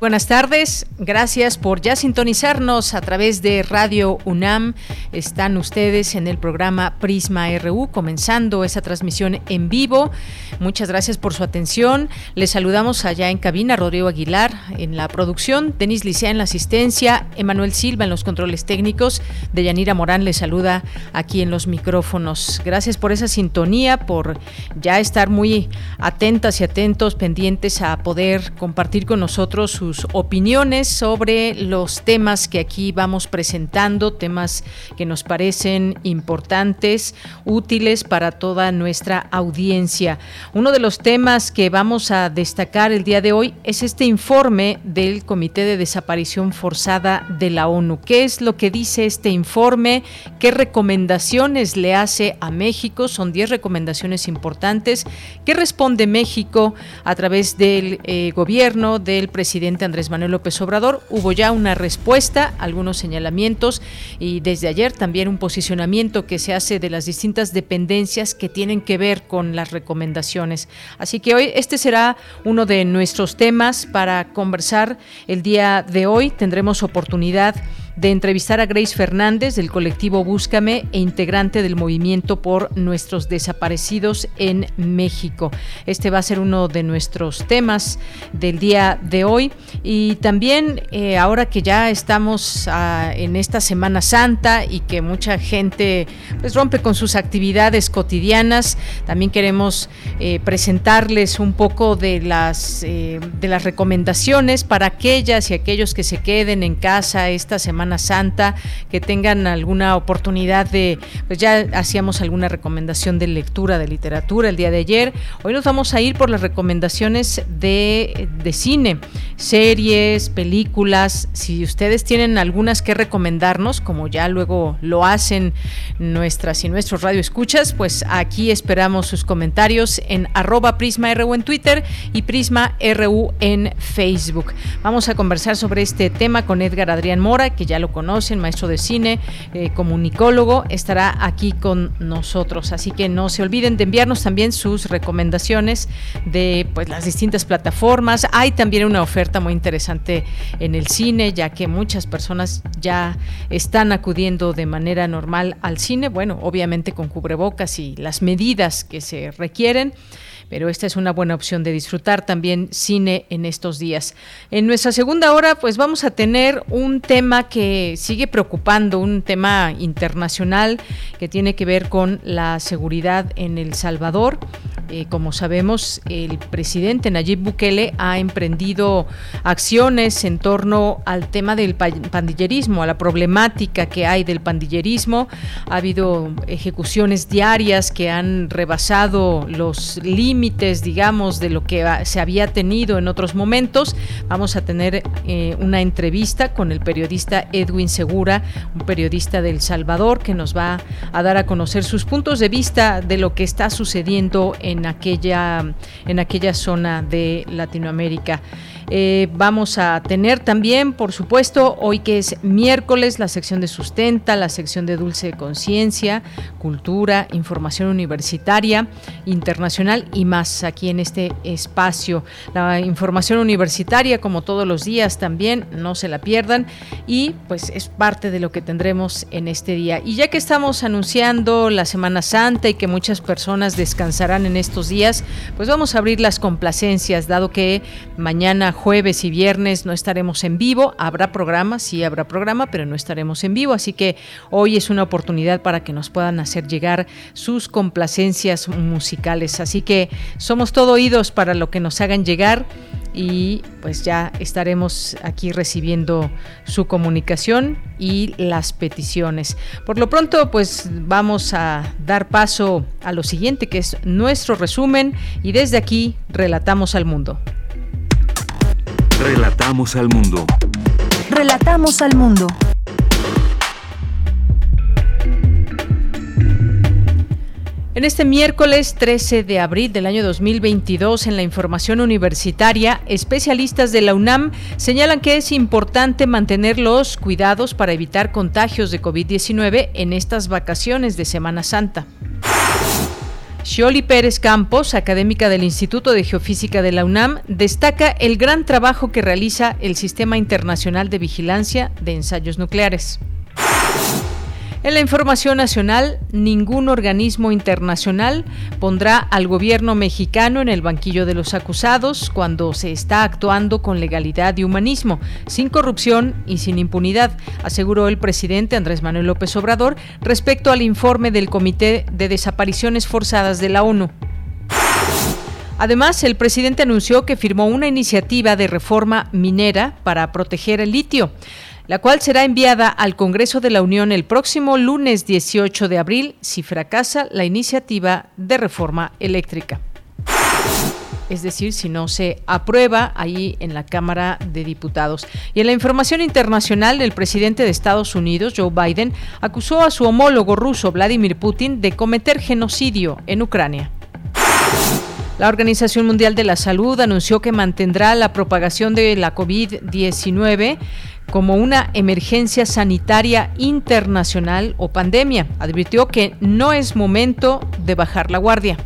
Buenas tardes, gracias por ya sintonizarnos a través de Radio UNAM. Están ustedes en el programa Prisma RU, comenzando esa transmisión en vivo. Muchas gracias por su atención. Les saludamos allá en cabina, Rodrigo Aguilar en la producción, Denis Licea en la asistencia, Emanuel Silva en los controles técnicos, Deyanira Morán les saluda aquí en los micrófonos. Gracias por esa sintonía, por ya estar muy atentas y atentos, pendientes a poder compartir con nosotros opiniones sobre los temas que aquí vamos presentando, temas que nos parecen importantes, útiles para toda nuestra audiencia. Uno de los temas que vamos a destacar el día de hoy es este informe del Comité de Desaparición Forzada de la ONU. ¿Qué es lo que dice este informe? ¿Qué recomendaciones le hace a México? Son 10 recomendaciones importantes. ¿Qué responde México a través del eh, gobierno del presidente Andrés Manuel López Obrador. Hubo ya una respuesta, algunos señalamientos y desde ayer también un posicionamiento que se hace de las distintas dependencias que tienen que ver con las recomendaciones. Así que hoy este será uno de nuestros temas para conversar el día de hoy. Tendremos oportunidad de entrevistar a Grace Fernández del colectivo Búscame e integrante del movimiento por nuestros desaparecidos en México. Este va a ser uno de nuestros temas del día de hoy y también eh, ahora que ya estamos ah, en esta Semana Santa y que mucha gente pues rompe con sus actividades cotidianas, también queremos eh, presentarles un poco de las eh, de las recomendaciones para aquellas y aquellos que se queden en casa esta semana Santa, que tengan alguna oportunidad de, pues ya hacíamos alguna recomendación de lectura, de literatura el día de ayer. Hoy nos vamos a ir por las recomendaciones de, de cine, series, películas. Si ustedes tienen algunas que recomendarnos, como ya luego lo hacen nuestras y nuestros radioescuchas, pues aquí esperamos sus comentarios en arroba Prisma RU en Twitter y Prisma RU en Facebook. Vamos a conversar sobre este tema con Edgar Adrián Mora, que ya lo conocen, maestro de cine, eh, comunicólogo, estará aquí con nosotros. Así que no se olviden de enviarnos también sus recomendaciones de pues, las distintas plataformas. Hay también una oferta muy interesante en el cine, ya que muchas personas ya están acudiendo de manera normal al cine, bueno, obviamente con cubrebocas y las medidas que se requieren pero esta es una buena opción de disfrutar también cine en estos días. En nuestra segunda hora, pues vamos a tener un tema que sigue preocupando, un tema internacional que tiene que ver con la seguridad en El Salvador. Eh, como sabemos, el presidente Nayib Bukele ha emprendido acciones en torno al tema del pandillerismo, a la problemática que hay del pandillerismo. Ha habido ejecuciones diarias que han rebasado los límites digamos, de lo que se había tenido en otros momentos. Vamos a tener eh, una entrevista con el periodista Edwin Segura, un periodista del Salvador, que nos va a dar a conocer sus puntos de vista de lo que está sucediendo en aquella, en aquella zona de Latinoamérica. Eh, vamos a tener también, por supuesto, hoy que es miércoles, la sección de sustenta, la sección de dulce conciencia, cultura, información universitaria, internacional y más aquí en este espacio. La información universitaria, como todos los días también, no se la pierdan y pues es parte de lo que tendremos en este día. Y ya que estamos anunciando la Semana Santa y que muchas personas descansarán en estos días, pues vamos a abrir las complacencias, dado que mañana jueves y viernes no estaremos en vivo. Habrá programa, sí habrá programa, pero no estaremos en vivo. Así que hoy es una oportunidad para que nos puedan hacer llegar sus complacencias musicales. Así que somos todo oídos para lo que nos hagan llegar y pues ya estaremos aquí recibiendo su comunicación y las peticiones. Por lo pronto, pues vamos a dar paso a lo siguiente, que es nuestro resumen y desde aquí relatamos al mundo. Relatamos al mundo. Relatamos al mundo. En este miércoles 13 de abril del año 2022, en la información universitaria, especialistas de la UNAM señalan que es importante mantener los cuidados para evitar contagios de COVID-19 en estas vacaciones de Semana Santa. Shioli Pérez Campos, académica del Instituto de Geofísica de la UNAM, destaca el gran trabajo que realiza el Sistema Internacional de Vigilancia de Ensayos Nucleares. En la información nacional, ningún organismo internacional pondrá al gobierno mexicano en el banquillo de los acusados cuando se está actuando con legalidad y humanismo, sin corrupción y sin impunidad, aseguró el presidente Andrés Manuel López Obrador respecto al informe del Comité de Desapariciones Forzadas de la ONU. Además, el presidente anunció que firmó una iniciativa de reforma minera para proteger el litio la cual será enviada al Congreso de la Unión el próximo lunes 18 de abril si fracasa la iniciativa de reforma eléctrica. Es decir, si no se aprueba ahí en la Cámara de Diputados. Y en la información internacional, el presidente de Estados Unidos, Joe Biden, acusó a su homólogo ruso, Vladimir Putin, de cometer genocidio en Ucrania. La Organización Mundial de la Salud anunció que mantendrá la propagación de la COVID-19 como una emergencia sanitaria internacional o pandemia. Advirtió que no es momento de bajar la guardia.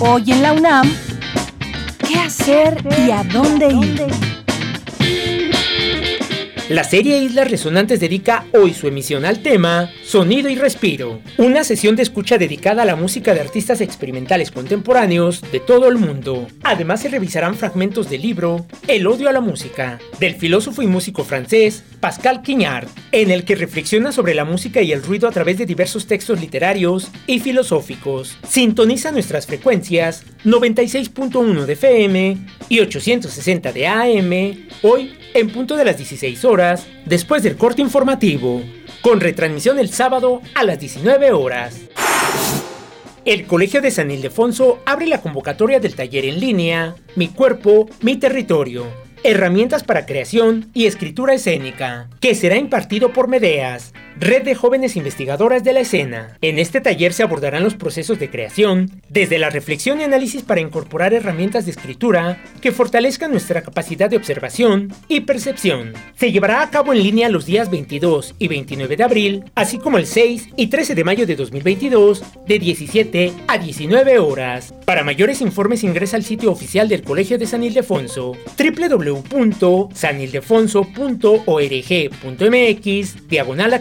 Hoy en la UNAM, ¿qué hacer y a dónde ir? La serie Islas Resonantes dedica hoy su emisión al tema Sonido y Respiro, una sesión de escucha dedicada a la música de artistas experimentales contemporáneos de todo el mundo. Además se revisarán fragmentos del libro El odio a la música, del filósofo y músico francés Pascal Quignard, en el que reflexiona sobre la música y el ruido a través de diversos textos literarios y filosóficos. Sintoniza nuestras frecuencias 96.1 de FM y 860 de AM, hoy en punto de las 16 horas, después del corte informativo, con retransmisión el sábado a las 19 horas. El Colegio de San Ildefonso abre la convocatoria del taller en línea Mi cuerpo, mi territorio Herramientas para creación y escritura escénica, que será impartido por Medeas, red de jóvenes investigadoras de la escena. En este taller se abordarán los procesos de creación, desde la reflexión y análisis para incorporar herramientas de escritura que fortalezcan nuestra capacidad de observación y percepción. Se llevará a cabo en línea los días 22 y 29 de abril, así como el 6 y 13 de mayo de 2022, de 17 a 19 horas. Para mayores informes ingresa al sitio oficial del Colegio de San Ildefonso, www.sanildefonso.org.mx, diagonal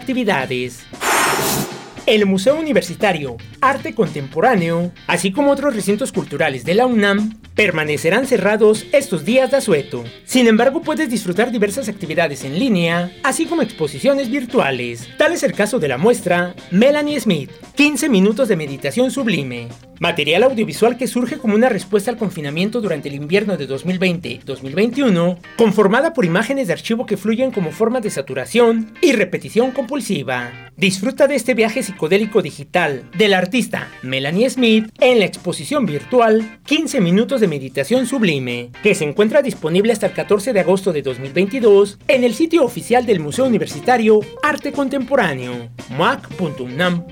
El Museo Universitario Arte Contemporáneo, así como otros recintos culturales de la UNAM, permanecerán cerrados estos días de asueto. Sin embargo, puedes disfrutar diversas actividades en línea, así como exposiciones virtuales. Tal es el caso de la muestra Melanie Smith, 15 minutos de meditación sublime, material audiovisual que surge como una respuesta al confinamiento durante el invierno de 2020-2021, conformada por imágenes de archivo que fluyen como formas de saturación y repetición compulsiva. Disfruta de este viaje psicodélico digital del artista Melanie Smith en la exposición virtual 15 minutos de meditación sublime, que se encuentra disponible hasta el 14 de agosto de 2022 en el sitio oficial del Museo Universitario Arte Contemporáneo, mac.unam.mx.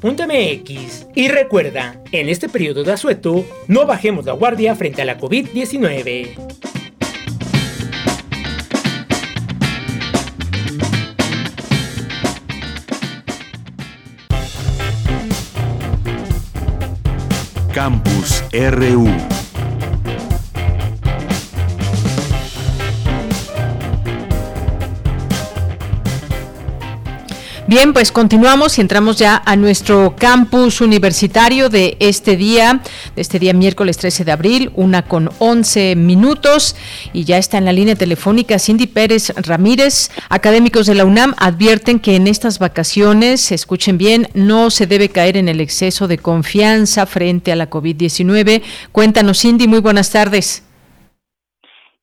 Y recuerda, en este periodo de asueto, no bajemos la guardia frente a la COVID-19. Campus RU. Bien, pues continuamos y entramos ya a nuestro campus universitario de este día, de este día miércoles 13 de abril, una con 11 minutos y ya está en la línea telefónica Cindy Pérez Ramírez. Académicos de la UNAM advierten que en estas vacaciones, escuchen bien, no se debe caer en el exceso de confianza frente a la COVID-19. Cuéntanos, Cindy, muy buenas tardes.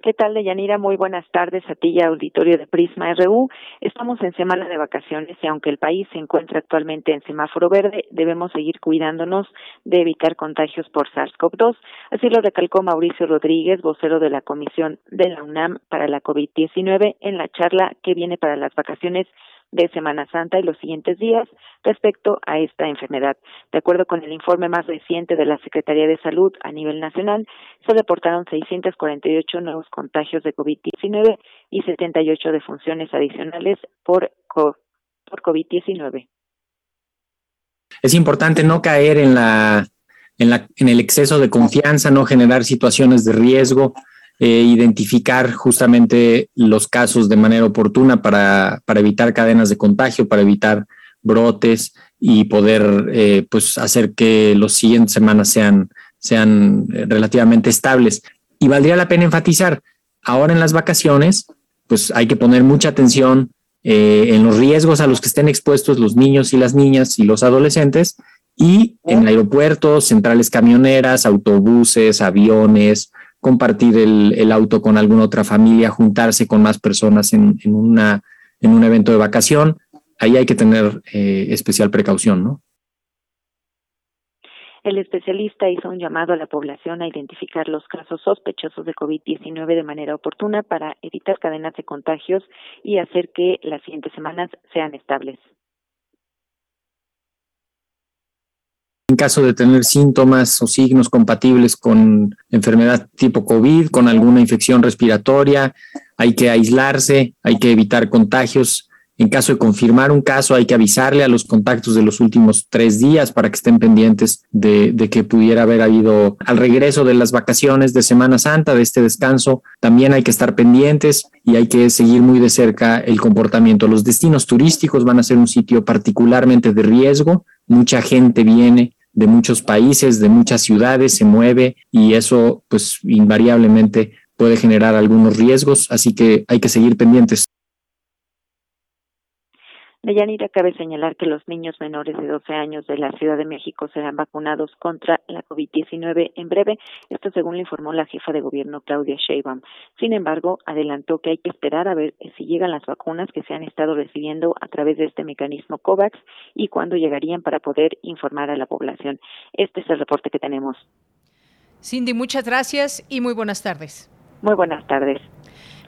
¿Qué tal, Deyanira? Muy buenas tardes a ti y auditorio de Prisma RU. Estamos en semana de vacaciones y aunque el país se encuentra actualmente en semáforo verde, debemos seguir cuidándonos de evitar contagios por SARS-CoV-2. Así lo recalcó Mauricio Rodríguez, vocero de la Comisión de la UNAM para la COVID-19, en la charla que viene para las vacaciones de Semana Santa y los siguientes días respecto a esta enfermedad. De acuerdo con el informe más reciente de la Secretaría de Salud a nivel nacional, se reportaron 648 nuevos contagios de COVID-19 y 78 defunciones adicionales por, por COVID-19. Es importante no caer en la, en la en el exceso de confianza, no generar situaciones de riesgo eh, identificar justamente los casos de manera oportuna para, para, evitar cadenas de contagio, para evitar brotes y poder eh, pues hacer que los siguientes semanas sean, sean eh, relativamente estables. Y valdría la pena enfatizar, ahora en las vacaciones, pues hay que poner mucha atención en los riesgos a los que estén expuestos los niños y las niñas y los adolescentes y en aeropuertos, centrales camioneras, autobuses, aviones, compartir el, auto con alguna otra familia, juntarse con más personas en, un evento de vacación, ahí hay que tener eh, especial precaución, ¿no? El especialista hizo un llamado a la población a identificar los casos sospechosos de COVID-19 de manera oportuna para evitar cadenas de contagios y hacer que las siguientes semanas sean estables. En caso de tener síntomas o signos compatibles con enfermedad tipo COVID, con alguna infección respiratoria, hay que aislarse, hay que evitar contagios. En caso de confirmar un caso, hay que avisarle a los contactos de los últimos tres días para que estén pendientes de, que pudiera haber habido al regreso de las vacaciones de Semana Santa, de este descanso. También hay que estar pendientes y hay que seguir muy de cerca el comportamiento. Los destinos turísticos van a ser un sitio particularmente de riesgo. Mucha gente viene de muchos países, de muchas ciudades, se mueve y eso pues invariablemente puede generar algunos riesgos, así que hay que seguir pendientes. Deyanira, cabe señalar que los niños menores de 12 años de la Ciudad de México serán vacunados contra la COVID-19 en breve, esto según le informó la jefa de gobierno Claudia Sheinbaum. Sin embargo, adelantó que hay que esperar a ver si llegan las vacunas que se han estado recibiendo a través de este mecanismo COVAX y cuándo llegarían para poder informar a la población. Este es el reporte que tenemos. Cindy, muchas gracias y muy buenas tardes. Muy buenas tardes.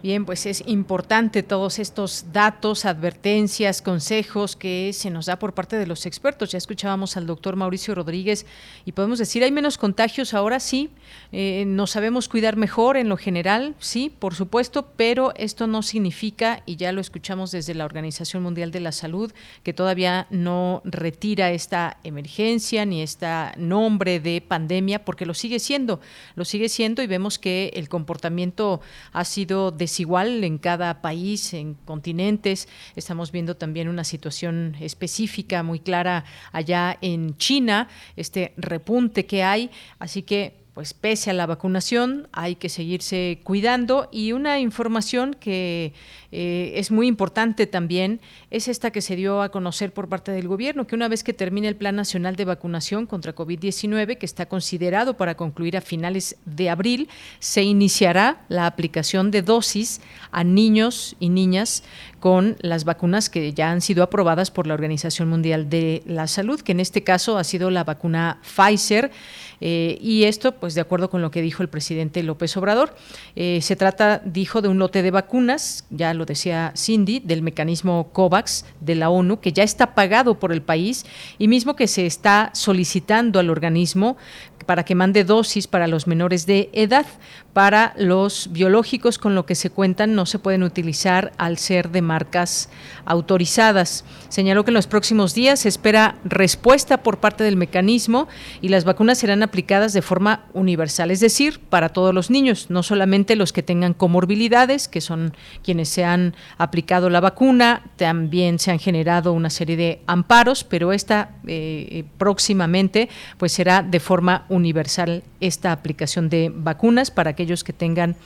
Bien, pues es importante todos estos datos, advertencias, consejos que se nos da por parte de los expertos. Ya escuchábamos al doctor Mauricio Rodríguez y podemos decir, hay menos contagios ahora, sí, eh, nos sabemos cuidar mejor en lo general, sí, por supuesto, pero esto no significa, y ya lo escuchamos desde la Organización Mundial de la Salud, que todavía no retira esta emergencia ni este nombre de pandemia, porque lo sigue siendo, lo sigue siendo y vemos que el comportamiento ha sido de desigual en cada país, en continentes. Estamos viendo también una situación específica muy clara allá en China, este repunte que hay. Así que pues pese a la vacunación hay que seguirse cuidando. Y una información que eh, es muy importante también es esta que se dio a conocer por parte del gobierno, que una vez que termine el Plan Nacional de Vacunación contra COVID-19, que está considerado para concluir a finales de abril, se iniciará la aplicación de dosis a niños y niñas con las vacunas que ya han sido aprobadas por la Organización Mundial de la Salud, que en este caso ha sido la vacuna Pfizer. Eh, y esto, pues de acuerdo con lo que dijo el presidente López Obrador, eh, se trata, dijo, de un lote de vacunas, ya lo decía Cindy, del mecanismo COVAX de la ONU, que ya está pagado por el país y mismo que se está solicitando al organismo para que mande dosis para los menores de edad. Para los biológicos con lo que se cuentan no se pueden utilizar al ser de marcas autorizadas. Señaló que en los próximos días se espera respuesta por parte del mecanismo y las vacunas serán aplicadas de forma universal, es decir, para todos los niños, no solamente los que tengan comorbilidades, que son quienes se han aplicado la vacuna, también se han generado una serie de amparos, pero esta eh, próximamente pues será de forma universal esta aplicación de vacunas para aquellos que tengan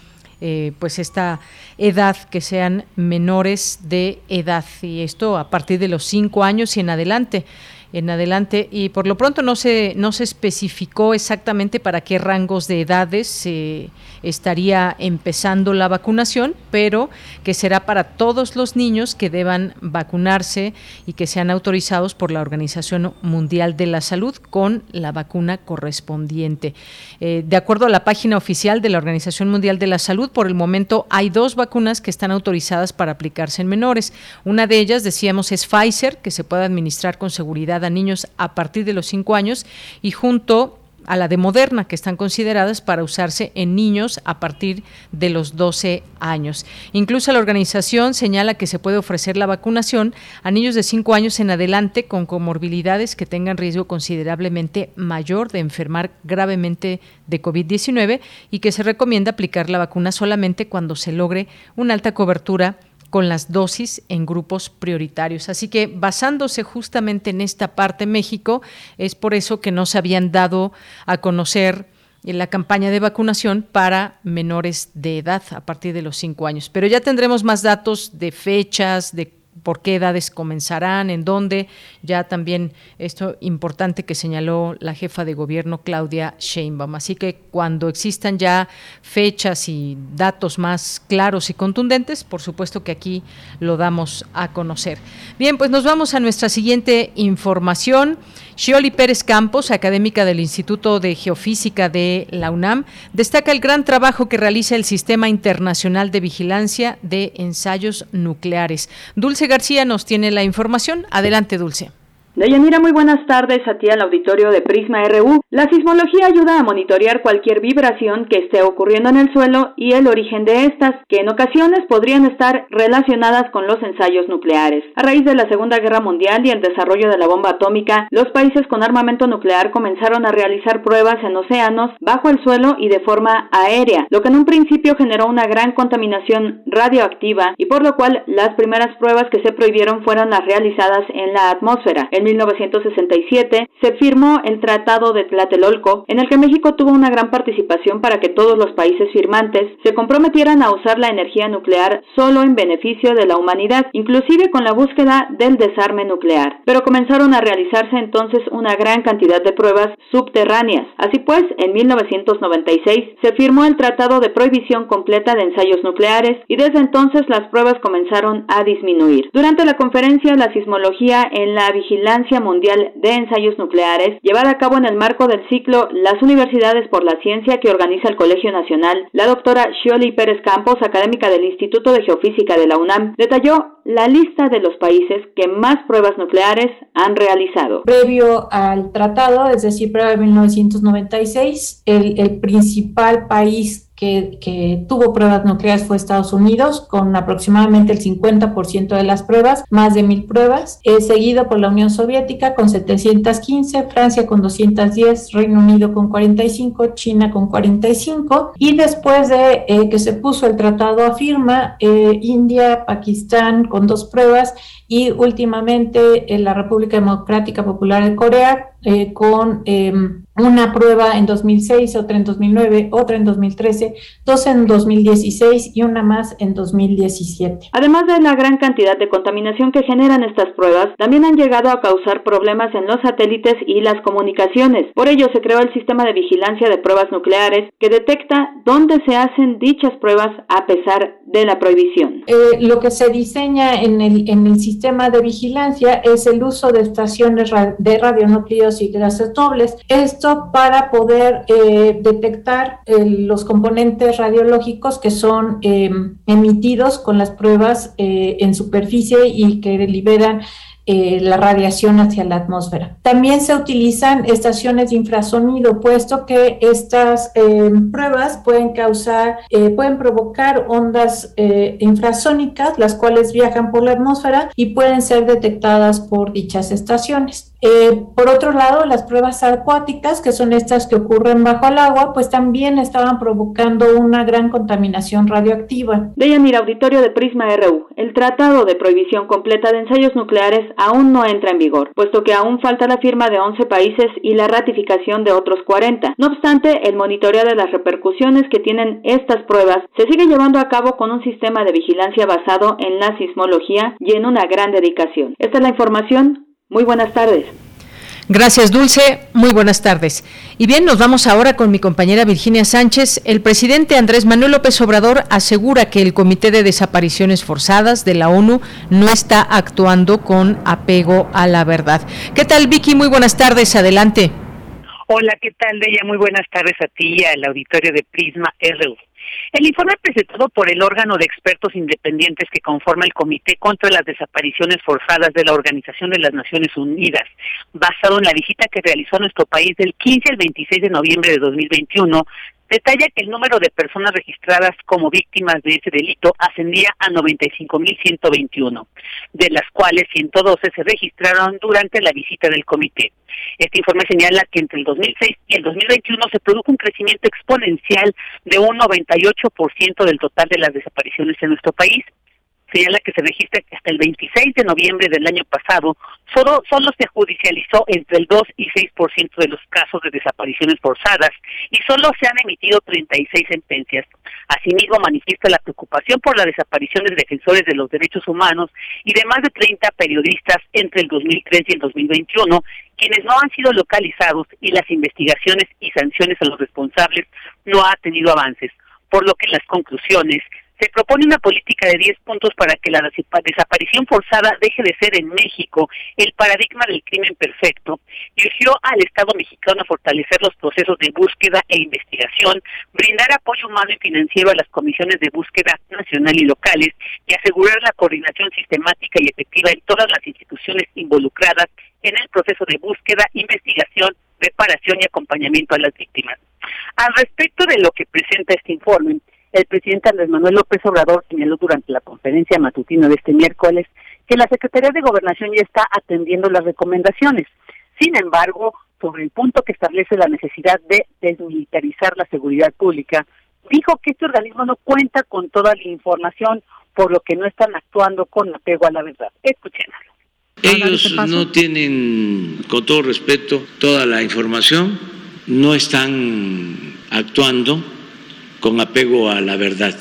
eh, pues esta edad, que sean menores de edad, y esto a partir de los cinco años y en adelante en adelante y por lo pronto no se no se especificó exactamente para qué rangos de edades se estaría empezando la vacunación, pero que será para todos los niños que deban vacunarse y que sean autorizados por la Organización Mundial de la Salud con la vacuna correspondiente. Eh, de acuerdo a la página oficial de la Organización Mundial de la Salud, por el momento hay dos vacunas que están autorizadas para aplicarse en menores. Una de ellas, decíamos, es Pfizer, que se puede administrar con seguridad a niños a partir de los 5 años y junto a la de Moderna, que están consideradas para usarse en niños a partir de los 12 años. Incluso la organización señala que se puede ofrecer la vacunación a niños de 5 años en adelante con comorbilidades que tengan riesgo considerablemente mayor de enfermar gravemente de COVID-19 y que se recomienda aplicar la vacuna solamente cuando se logre una alta cobertura con las dosis en grupos prioritarios. Así que basándose justamente en esta parte México, es por eso que no se habían dado a conocer en la campaña de vacunación para menores de edad a partir de los cinco años. Pero ya tendremos más datos de fechas, de por qué edades comenzarán, en dónde, ya también esto importante que señaló la jefa de gobierno Claudia Sheinbaum. Así que cuando existan ya fechas y datos más claros y contundentes, por supuesto que aquí lo damos a conocer. Bien, pues nos vamos a nuestra siguiente información. Shioli Pérez Campos, académica del Instituto de Geofísica de la UNAM, destaca el gran trabajo que realiza el Sistema Internacional de Vigilancia de Ensayos Nucleares. Dulce García nos tiene la información. Adelante, Dulce. Deyanira, muy buenas tardes a ti al auditorio de Prisma RU. La sismología ayuda a monitorear cualquier vibración que esté ocurriendo en el suelo y el origen de estas, que en ocasiones podrían estar relacionadas con los ensayos nucleares. A raíz de la Segunda Guerra Mundial y el desarrollo de la bomba atómica, los países con armamento nuclear comenzaron a realizar pruebas en océanos, bajo el suelo y de forma aérea, lo que en un principio generó una gran contaminación radioactiva y por lo cual las primeras pruebas que se prohibieron fueron las realizadas en la atmósfera. En 1967 se firmó el Tratado de Tlatelolco, en el que México tuvo una gran participación para que todos los países firmantes se comprometieran a usar la energía nuclear solo en beneficio de la humanidad, inclusive con la búsqueda del desarme nuclear. Pero comenzaron a realizarse entonces una gran cantidad de pruebas subterráneas. Así pues, en 1996 se firmó el Tratado de Prohibición Completa de Ensayos Nucleares y desde entonces las pruebas comenzaron a disminuir. Durante la conferencia La sismología en la vigilancia Mundial de Ensayos Nucleares, llevada a cabo en el marco del ciclo Las Universidades por la Ciencia que organiza el Colegio Nacional, la doctora Shioli Pérez Campos, académica del Instituto de Geofísica de la UNAM, detalló la lista de los países que más pruebas nucleares han realizado. Previo al tratado, es decir, previo a 1996, el, el principal país que, tuvo pruebas nucleares fue Estados Unidos, con aproximadamente el 50% de las pruebas, más de mil pruebas, seguido por la Unión Soviética con 715, Francia con 210, Reino Unido con 45, China con 45, y después de eh, que se puso el tratado a firma, eh, India, Pakistán con dos pruebas y últimamente la República Democrática Popular de Corea con em, una prueba en 2006, otra en 2009, otra en 2013, dos en 2016 y una más en 2017. Además de la gran cantidad de contaminación que generan estas pruebas, también han llegado a causar problemas en los satélites y las comunicaciones. Por ello se creó el sistema de vigilancia de pruebas nucleares que detecta dónde se hacen dichas pruebas a pesar de la prohibición. Eh, lo que se diseña en el, en el sistema de vigilancia es el uso de estaciones de radionúcleos y gases dobles para poder eh, detectar eh, los componentes radiológicos que son em, emitidos con las pruebas eh, en superficie y que liberan la radiación hacia la atmósfera. También se utilizan estaciones de infrasonido, puesto que estas em, pruebas pueden causar, pueden provocar ondas infrasónicas, las cuales viajan por la atmósfera y pueden ser detectadas por dichas estaciones. Eh, por otro lado, las pruebas acuáticas, que son estas que ocurren bajo el agua, pues también estaban provocando una gran contaminación radioactiva. el Auditorio de Prisma RU, el Tratado de Prohibición Completa de Ensayos Nucleares aún no entra en vigor, puesto que aún falta la firma de 11 países y la ratificación de otros 40. No obstante, el monitoreo de las repercusiones que tienen estas pruebas se sigue llevando a cabo con un sistema de vigilancia basado en la sismología y en una gran dedicación. Esta es la información. Muy buenas tardes. Gracias, Dulce. Muy buenas tardes. Y bien, nos vamos ahora con mi compañera Virginia Sánchez. El presidente Andrés Manuel López Obrador asegura que el Comité de Desapariciones Forzadas de la ONU no está actuando con apego a la verdad. ¿Qué tal, Vicky? Muy buenas tardes. Adelante. Hola, ¿qué tal, Deya? Muy buenas tardes a ti y al auditorio de Prisma RU. El informe presentado por el órgano de expertos independientes que conforma el Comité contra las Desapariciones Forzadas de la Organización de las Naciones Unidas, basado en la visita que realizó a nuestro país del 15 al 26 de noviembre de 2021, detalla que el número de personas registradas como víctimas de ese delito ascendía a 95.121, de las cuales 112 se registraron durante la visita del comité. Este informe señala que entre el 2006 y el 2021 se produjo un crecimiento exponencial de un 98% del total de las desapariciones en nuestro país, señala que se registra que hasta el 26 de noviembre del año pasado solo, solo se judicializó entre el 2 y 6% de los casos de desapariciones forzadas y solo se han emitido 36 sentencias. Asimismo, manifiesta la preocupación por la desaparición de defensores de los derechos humanos y de más de 30 periodistas entre el 2003 y el 2021, quienes no han sido localizados y las investigaciones y sanciones a los responsables no ha tenido avances por lo que las conclusiones se propone una política de 10 puntos para que la desaparición forzada deje de ser en México el paradigma del crimen perfecto y urgió al Estado mexicano a fortalecer los procesos de búsqueda e investigación, brindar apoyo humano y financiero a las comisiones de búsqueda nacional y locales y asegurar la coordinación sistemática y efectiva en todas las instituciones involucradas en el proceso de búsqueda, investigación, reparación y acompañamiento a las víctimas. Al respecto de lo que presenta este informe, el presidente Andrés Manuel López Obrador señaló durante la conferencia matutina de este miércoles que la Secretaría de Gobernación ya está atendiendo las recomendaciones. Sin embargo, sobre el punto que establece la necesidad de desmilitarizar la seguridad pública, dijo que este organismo no cuenta con toda la información, por lo que no están actuando con apego a la verdad. Escuchémoslo. Ellos no tienen, con todo respeto, toda la información, no están actuando con apego a la verdad.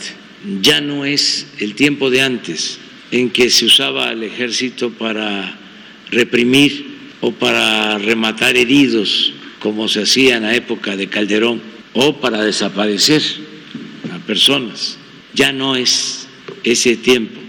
Ya no es el tiempo de antes en que se usaba al ejército para reprimir o para rematar heridos, como se hacía en la época de Calderón, o para desaparecer a personas. Ya no es ese tiempo.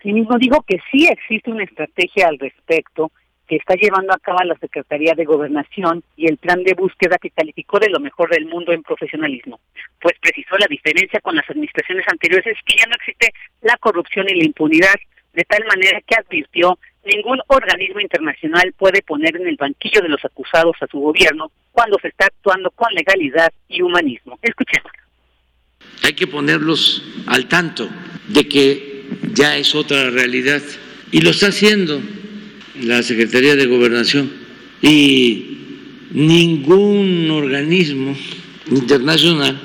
Sí mismo dijo que sí existe una estrategia al respecto que está llevando a cabo la Secretaría de Gobernación y el plan de búsqueda que calificó de lo mejor del mundo en profesionalismo. Pues precisó la diferencia con las administraciones anteriores es que ya no existe la corrupción y la impunidad, de tal manera que advirtió ningún organismo internacional puede poner en el banquillo de los acusados a su gobierno cuando se está actuando con legalidad y humanismo. Escuchemos. Hay que ponerlos al tanto de que ya es otra realidad y lo está haciendo la Secretaría de Gobernación y ningún organismo internacional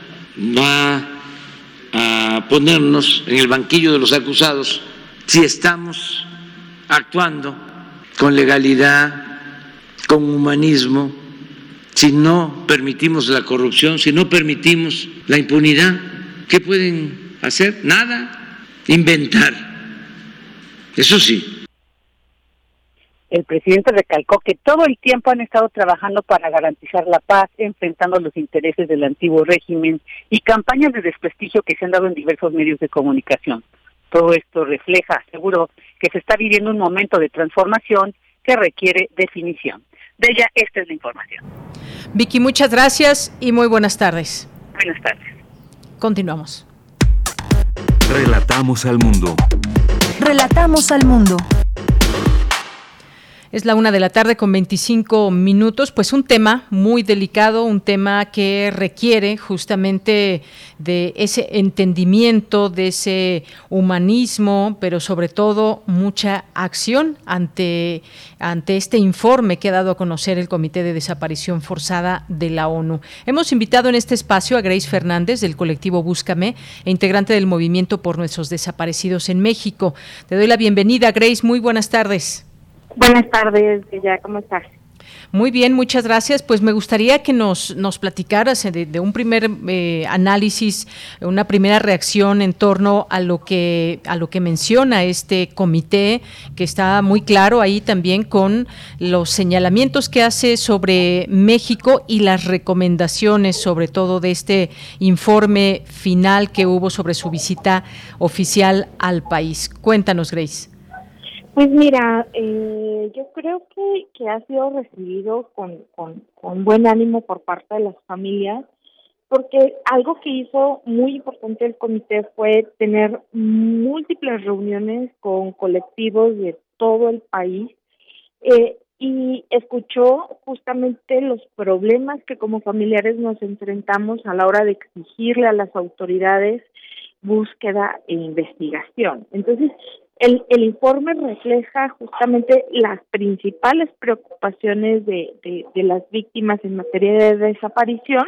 va a ponernos en el banquillo de los acusados si estamos actuando con legalidad, con humanismo, si no permitimos la corrupción, si no permitimos la impunidad. ¿Qué pueden hacer? Nada, inventar. Eso sí, el presidente recalcó que todo el tiempo han estado trabajando para garantizar la paz, enfrentando los intereses del antiguo régimen y campañas de desprestigio que se han dado en diversos medios de comunicación. Todo esto refleja, seguro, que se está viviendo un momento de transformación que requiere definición. De ella, esta es la información. Vicky, muchas gracias y muy buenas tardes. Buenas tardes. Continuamos. Relatamos al mundo. Relatamos al mundo. Es la una de la tarde con 25 minutos, pues un tema muy delicado, un tema que requiere justamente de ese entendimiento, de ese humanismo, pero sobre todo mucha acción ante, ante este informe que ha dado a conocer el Comité de Desaparición Forzada de la ONU. Hemos invitado en este espacio a Grace Fernández del colectivo Búscame e integrante del movimiento por nuestros desaparecidos en México. Te doy la bienvenida, Grace. Muy buenas tardes. Buenas tardes, ya, ¿cómo estás? Muy bien, muchas gracias. Pues me gustaría que nos, nos platicaras eh, de, un primer eh, análisis, una primera reacción en torno a lo que a lo que menciona este comité, que está muy claro ahí también con los señalamientos que hace sobre México y las recomendaciones, sobre todo de este informe final que hubo sobre su visita oficial al país. Cuéntanos, Grace. Pues mira, eh, yo creo que, que ha sido recibido con, con, buen ánimo por parte de las familias, porque algo que hizo muy importante el comité fue tener múltiples reuniones con colectivos de todo el país eh, y escuchó justamente los problemas que como familiares nos enfrentamos a la hora de exigirle a las autoridades búsqueda e investigación. Entonces, el, el informe refleja justamente las principales preocupaciones de, de, las víctimas en materia de desaparición,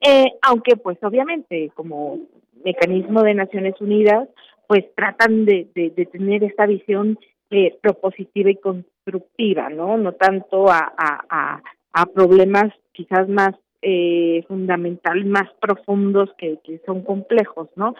eh, aunque pues obviamente como mecanismo de Naciones Unidas, pues tratan de, de, tener esta visión eh, propositiva y constructiva, ¿no? No tanto a, a, a, problemas quizás más eh, fundamentales, más profundos que, que son complejos, ¿no?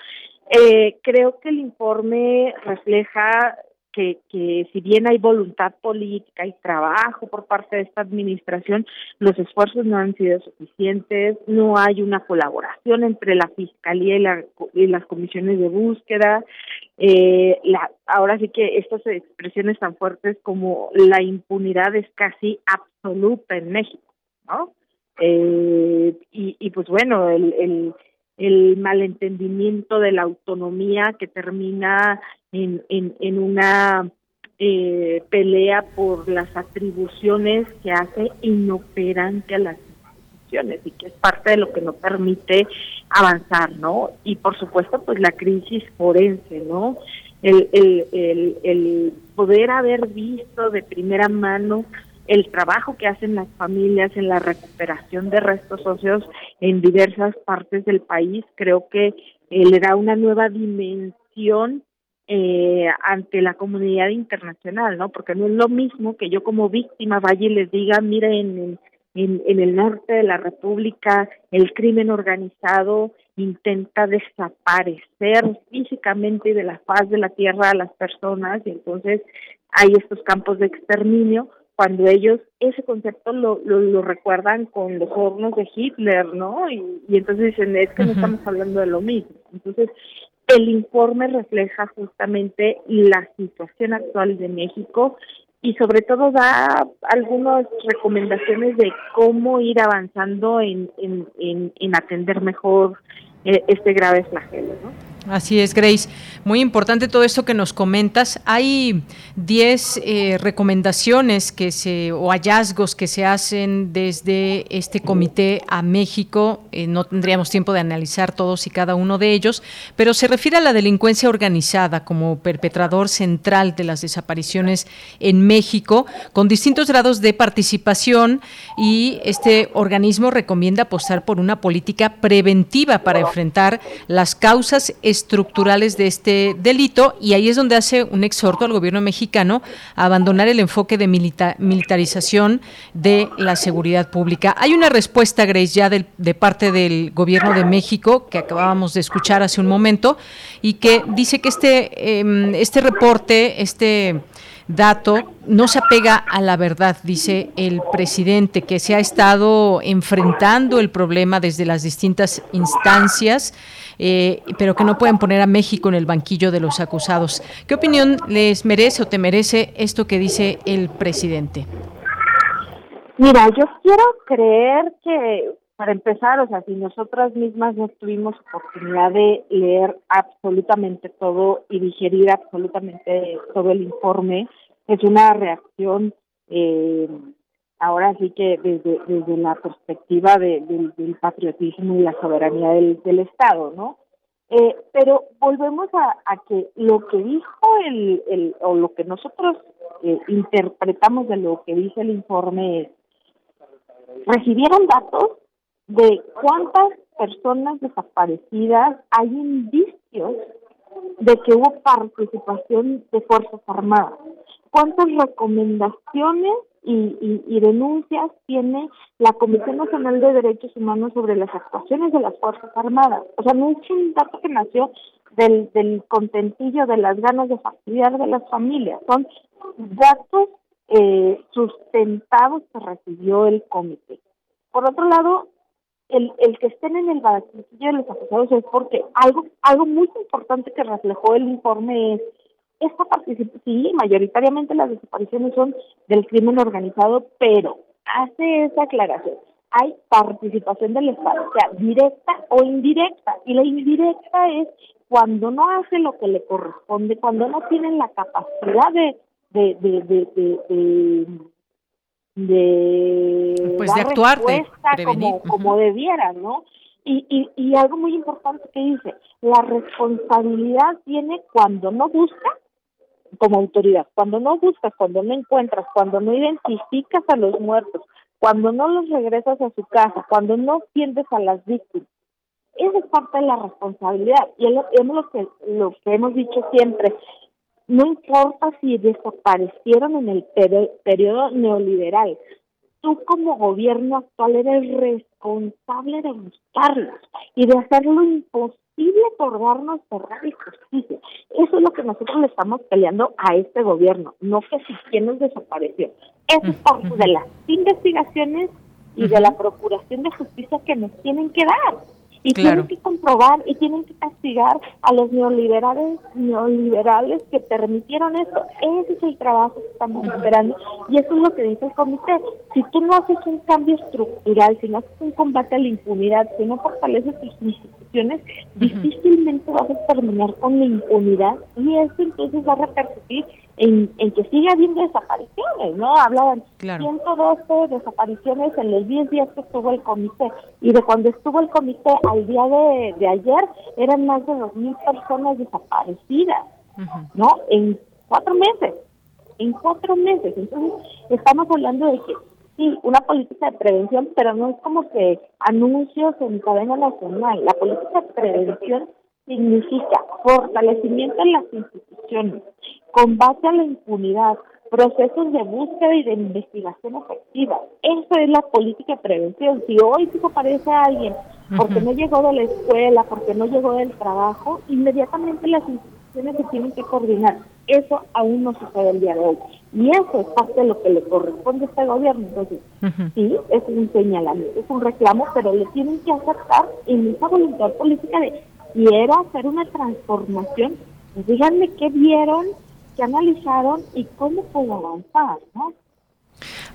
Eh, creo que el informe refleja que, que si bien hay voluntad política y trabajo por parte de esta administración, los esfuerzos no han sido suficientes, no hay una colaboración entre la Fiscalía y, la, las comisiones de búsqueda. Eh, la, ahora sí que estas expresiones tan fuertes como la impunidad es casi absoluta en México, ¿no? Eh, y, y pues bueno, el, el el malentendimiento de la autonomía que termina en, en, en una eh, pelea por las atribuciones que hace inoperante a las instituciones y que es parte de lo que no permite avanzar, ¿no? Y por supuesto, pues la crisis forense, ¿no? El, el, el, el poder haber visto de primera mano el trabajo que hacen las familias en la recuperación de restos óseos en diversas partes del país, creo que eh, le da una nueva dimensión eh, ante la comunidad internacional, ¿no? Porque no es lo mismo que yo como víctima vaya y les diga, miren, en, en el norte de la República el crimen organizado intenta desaparecer físicamente de la faz de la tierra a las personas y entonces hay estos campos de exterminio cuando ellos ese concepto lo, lo, recuerdan con los hornos de Hitler, ¿no? Y, entonces dicen, es que no estamos hablando de lo mismo. Entonces, el informe refleja justamente la situación actual de México y sobre todo da algunas recomendaciones de cómo ir avanzando en, en, en, en atender mejor eh, este grave flagelo, ¿no? Así es, Grace. Muy importante todo esto que nos comentas. Hay 10 eh, recomendaciones que se o hallazgos que se hacen desde este comité a México. Eh, no tendríamos tiempo de analizar todos y cada uno de ellos, pero se refiere a la delincuencia organizada como perpetrador central de las desapariciones en México, con distintos grados de participación y este organismo recomienda apostar por una política preventiva para enfrentar las causas estructurales de este delito y ahí es donde hace un exhorto al gobierno mexicano a abandonar el enfoque de militarización de la seguridad pública. Hay una respuesta, Grace, ya de parte del gobierno de México que acabábamos de escuchar hace un momento y que dice que este, em, este reporte, este dato no se apega a la verdad, dice el presidente, que se ha estado enfrentando el problema desde las distintas instancias eh, pero que no pueden poner a México en el banquillo de los acusados. ¿Qué opinión les merece o te merece esto que dice el presidente? Mira, yo quiero creer que, para empezar, o sea, si nosotras mismas no tuvimos oportunidad de leer absolutamente todo y digerir absolutamente todo el informe, es una reacción eh, ahora sí que desde, desde la perspectiva del patriotismo y la soberanía del, del Estado, ¿no? Eh, pero volvemos a, a, que lo que dijo el, el o lo que nosotros eh, interpretamos de lo que dice el informe es, recibieron datos de cuántas personas desaparecidas hay indicios de que hubo participación de Fuerzas Armadas, cuántas recomendaciones y, y, denuncias tiene la Comisión Nacional de Derechos Humanos sobre las actuaciones de las Fuerzas Armadas. O sea, no es un dato que nació del, del contentillo, de las ganas de fastidiar de las familias, son datos eh, sustentados que recibió el comité. Por otro lado, el, el que estén en el banquillo de los acusados es porque algo, algo muy importante que reflejó el informe es esta sí, mayoritariamente las desapariciones son del crimen organizado, pero hace esa aclaración. Hay participación del Estado, sea, directa o indirecta. Y la indirecta es cuando no hace lo que le corresponde, cuando no tienen la capacidad de de de de, de, pues de actuar como, como debieran, ¿no? Y, y, y algo muy importante que dice, la responsabilidad viene cuando no busca como autoridad. Cuando no buscas, cuando no encuentras, cuando no identificas a los muertos, cuando no los regresas a su casa, cuando no tiendes a las víctimas, esa es parte de la responsabilidad. Y es lo que, lo que hemos dicho siempre. No importa si desaparecieron en el periodo neoliberal, tú como gobierno actual eres responsable de buscarlos y de hacer lo imposible por darnos verdad y justicia. Eso es lo que nosotros le estamos peleando a este gobierno, no que si quién nos desapareció. Eso es parte de las investigaciones y de la procuración de justicia que nos tienen que dar y tienen que comprobar y tienen que castigar a los neoliberales neoliberales que permitieron esto. Ese es el trabajo que estamos esperando y eso es lo que dice el comité. Si tú no haces un cambio estructural, si no haces un combate a la impunidad, si no fortaleces tus instituciones, difícilmente vas a terminar con la impunidad y eso entonces va a repercutir en, en que sigue habiendo desapariciones, ¿no? Hablaban claro. 112 desapariciones en los 10 días que estuvo el comité y de cuando estuvo el comité al día de, de ayer eran más de 2.000 personas desaparecidas, ¿no? En cuatro meses, en cuatro meses. Entonces, estamos hablando de que sí, una política de prevención, pero no es como que anuncios en cadena nacional. La política de prevención significa fortalecimiento en las instituciones, combate a la impunidad, procesos de búsqueda y de investigación efectiva. Eso es la política de prevención. Si hoy aparece a alguien porque no llegó de la escuela, porque no llegó del trabajo, inmediatamente las instituciones se tienen que coordinar. Eso aún no sucede el día de hoy. Y eso es parte de lo que le corresponde a este gobierno. Entonces, sí, es un señalamiento, es un reclamo, pero le tienen que aceptar en esa voluntad política de quiero hacer una transformación, pues díganme qué vieron, qué analizaron y cómo puedo avanzar, ¿no?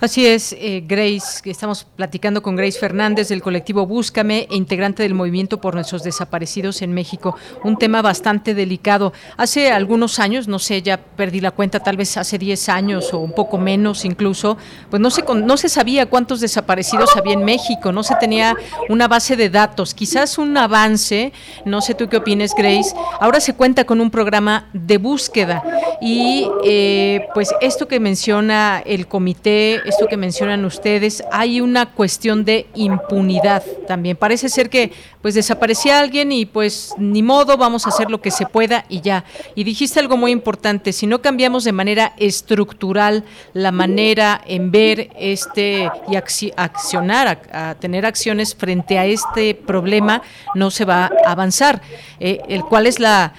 Así es, eh, Grace, estamos platicando con Grace Fernández del colectivo Búscame e integrante del movimiento por nuestros desaparecidos en México. Un tema bastante delicado. Hace algunos años, no sé, ya perdí la cuenta, tal vez hace 10 años o un poco menos incluso, pues no se, no se sabía cuántos desaparecidos había en México, no se tenía una base de datos. Quizás un avance, no sé tú qué opines, Grace. Ahora se cuenta con un programa de búsqueda y eh, pues esto que menciona el comité esto que mencionan ustedes, hay una cuestión de impunidad también. Parece ser que pues desaparecía alguien y pues ni modo, vamos a hacer lo que se pueda y ya. Y dijiste algo muy importante, si no cambiamos de manera estructural la manera en ver este y accionar, a, tener acciones frente a este problema, no se va a avanzar. Eh, el cual es la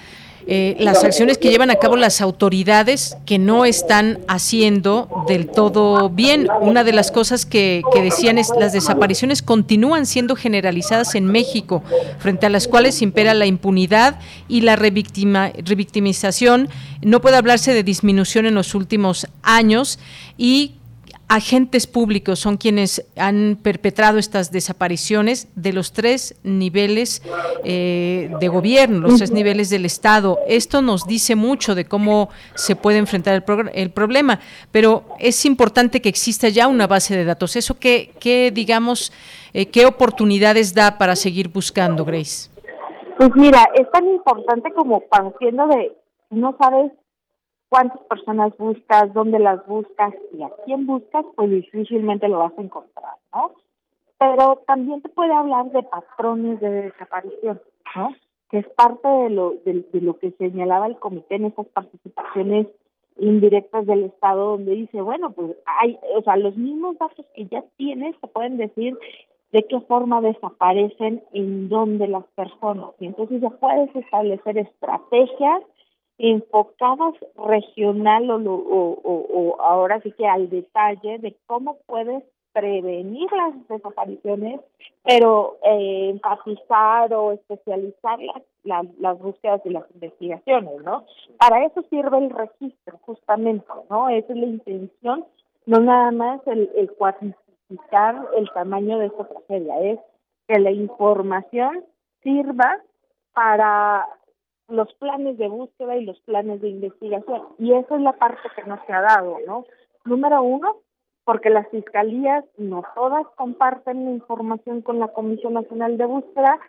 eh, las acciones que llevan a cabo las autoridades que no están haciendo del todo bien. Una de las cosas que, decían es las desapariciones continúan siendo generalizadas en México, frente a las cuales impera la impunidad y la revictimización. No puede hablarse de disminución en los últimos años y agentes públicos son quienes han perpetrado estas desapariciones de los tres niveles eh, de gobierno, los tres niveles del Estado. Esto nos dice mucho de cómo se puede enfrentar el, el problema, pero es importante que exista ya una base de datos. ¿Eso qué, qué digamos, eh, qué oportunidades da para seguir buscando, Grace? Pues mira, es tan importante como partiendo de, no sabes cuántas personas buscas, dónde las buscas y a quién buscas, pues difícilmente lo vas a encontrar, ¿no? Pero también te puede hablar de patrones de desaparición, ¿no? Que es parte de lo, de, lo que señalaba el comité en esas participaciones indirectas del Estado, donde dice, bueno, pues hay, o sea, los mismos datos que ya tienes te pueden decir de qué forma desaparecen en dónde las personas. Y entonces ya puedes establecer estrategias enfocadas regional o, o, ahora sí que al detalle de cómo puedes prevenir las desapariciones, pero eh, enfatizar o especializar las, las, búsquedas y las investigaciones, ¿no? Para eso sirve el registro, justamente, ¿no? Esa es la intención, no nada más el, el cuantificar el tamaño de esta tragedia, es que la información sirva para los planes de búsqueda y los planes de investigación. Y esa es la parte que no se ha dado, ¿no? Número uno, porque las fiscalías no todas comparten la información con la Comisión Nacional de Búsqueda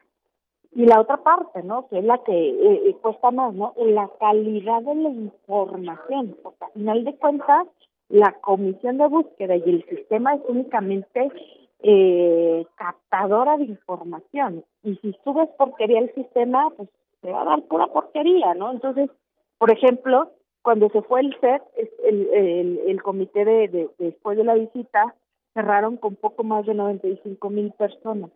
y la otra parte, ¿no? Que es la que eh, eh, cuesta más, ¿no? La calidad de la información, porque al final de cuentas la Comisión de Búsqueda y el sistema es únicamente eh, captadora de información y si subes porquería el sistema, pues se va a dar pura porquería, ¿no? Entonces, por ejemplo, cuando se fue el set, el, el, el comité de, después de la visita cerraron con poco más de 95 mil personas.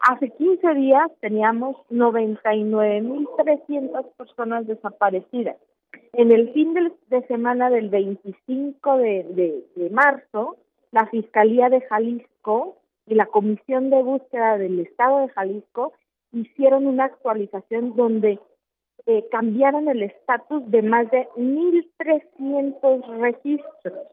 Hace 15 días teníamos 99.300 personas desaparecidas. En el fin de, de semana del 25 de, de, de, marzo, la Fiscalía de Jalisco y la Comisión de Búsqueda del Estado de Jalisco hicieron una actualización donde eh, cambiaron el estatus de más de 1.300 registros,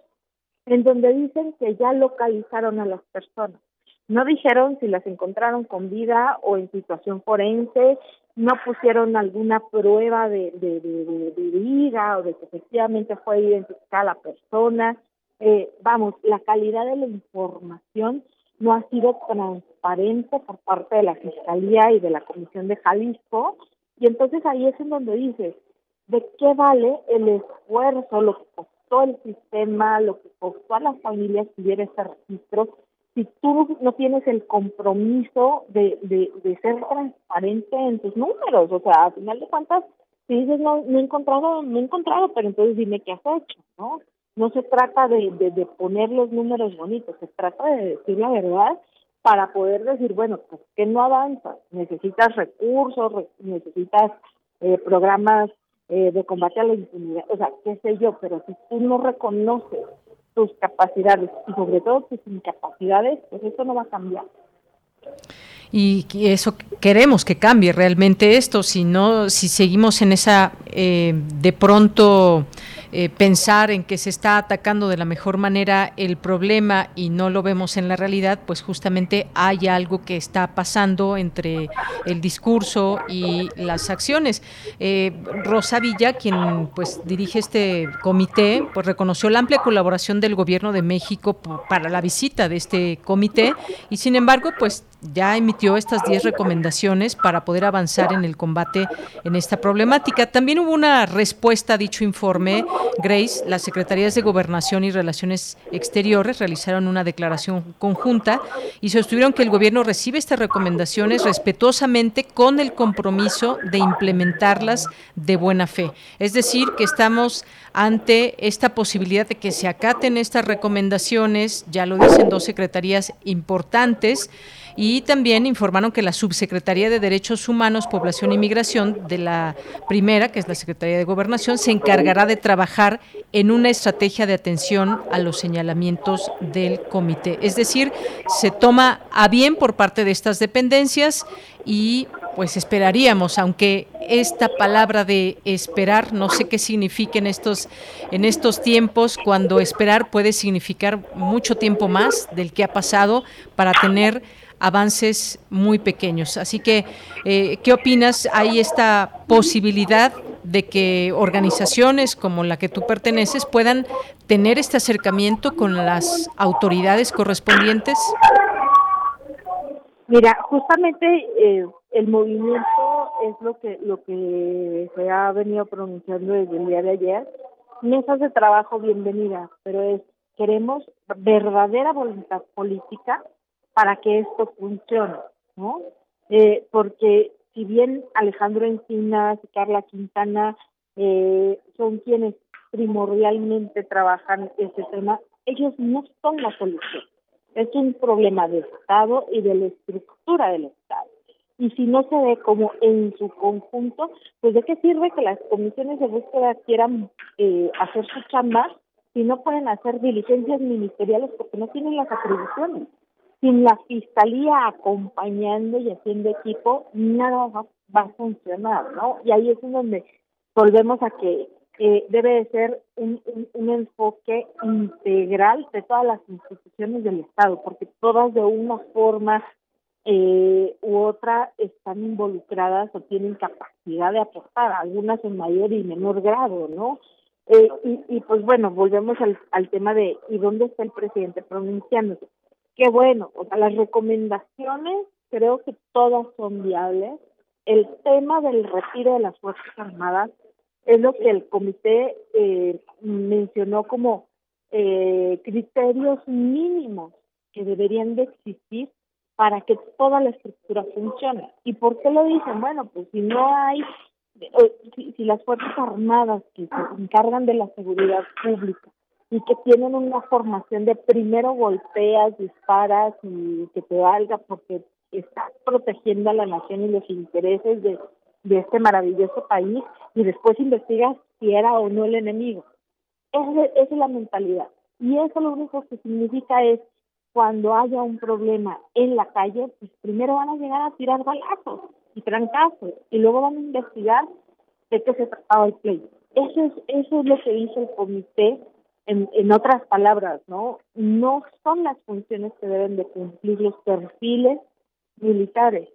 en donde dicen que ya localizaron a las personas. No dijeron si las encontraron con vida o en situación forense, no pusieron alguna prueba de, de, de, de vida o de que efectivamente fue identificada la persona. Eh, vamos, la calidad de la información no ha sido transparente por parte de la Fiscalía y de la Comisión de Jalisco. Y entonces ahí es en donde dices, ¿de qué vale el esfuerzo, lo que costó el sistema, lo que costó a las familias que hubiera este registro, si tú no tienes el compromiso de, de, de ser transparente en tus números? O sea, al final de cuentas, si dices, no, no he encontrado, no he encontrado, pero entonces dime qué has hecho, ¿no? No se trata de, de, poner los números bonitos, se trata de decir la verdad para poder decir, bueno, pues que no avanza, necesitas recursos, necesitas eh, programas eh, de combate a la impunidad, o sea, qué sé yo, pero si tú no reconoces tus capacidades y sobre todo tus incapacidades, pues eso no va a cambiar. Y eso queremos que cambie realmente esto si no si seguimos en esa eh, de pronto eh, pensar en que se está atacando de la mejor manera el problema y no lo vemos en la realidad, pues justamente hay algo que está pasando entre el discurso y las acciones. Eh, Rosa Villa, quien pues dirige este comité, pues reconoció la amplia colaboración del gobierno de México para la visita de este comité y sin embargo, pues ya emitió estas 10 recomendaciones para poder avanzar en el combate en esta problemática. También hubo una respuesta a dicho informe. Grace, las Secretarías de Gobernación y Relaciones Exteriores realizaron una declaración conjunta y sostuvieron que el gobierno recibe estas recomendaciones respetuosamente con el compromiso de implementarlas de buena fe. Es decir, que estamos ante esta posibilidad de que se acaten estas recomendaciones, ya lo dicen dos secretarías importantes, y también informaron que la Subsecretaría de Derechos Humanos, Población y Migración de la primera, que es la Secretaría de Gobernación, se encargará de trabajar en una estrategia de atención a los señalamientos del comité. Es decir, se toma a bien por parte de estas dependencias y pues esperaríamos, aunque esta palabra de esperar, no sé qué significa en estos, en estos tiempos, cuando esperar puede significar mucho tiempo más del que ha pasado para tener avances muy pequeños. Así que, eh, ¿qué opinas? ¿Hay esta posibilidad de que organizaciones como la que tú perteneces puedan tener este acercamiento con las autoridades correspondientes? Mira, justamente eh, el movimiento es lo que lo que se ha venido pronunciando desde el día de ayer. Mesas de trabajo bienvenidas, pero es queremos verdadera voluntad política para que esto funcione, ¿no? Eh, porque si bien Alejandro Encinas y Carla Quintana eh, son quienes primordialmente trabajan este tema, ellos no son la solución es un problema de Estado y de la estructura del Estado. Y si no se ve como en su conjunto, pues de qué sirve que las comisiones de búsqueda quieran eh, hacer su chamba si no pueden hacer diligencias ministeriales porque no tienen las atribuciones. Sin la fiscalía acompañando y haciendo equipo, nada va, a funcionar, ¿no? Y ahí es donde volvemos a que eh, debe de ser un, un, enfoque integral de todas las instituciones del Estado, porque todas de una forma eh, u otra están involucradas o tienen capacidad de aportar, algunas en mayor y menor grado, ¿no? Eh, y, y pues bueno, volvemos al, al tema de ¿y dónde está el presidente pronunciándose? Qué bueno, o sea, las recomendaciones creo que todas son viables. El tema del retiro de las Fuerzas Armadas es lo que el comité eh, mencionó como eh, criterios mínimos que deberían de existir para que toda la estructura funcione. ¿Y por qué lo dicen? Bueno, pues si no hay, si, si las Fuerzas Armadas que se encargan de la seguridad pública y que tienen una formación de primero golpeas, disparas y que te valga porque estás protegiendo a la nación y los intereses de de este maravilloso país y después investigas si era o no el enemigo. Esa, es la mentalidad. Y eso lo único que significa es cuando haya un problema en la calle, pues primero van a llegar a tirar balazos y trancazos y luego van a investigar de qué se trataba el pleito. Eso es, eso es lo que dice el comité en, en otras palabras, ¿no? No son las funciones que deben de cumplir los perfiles militares,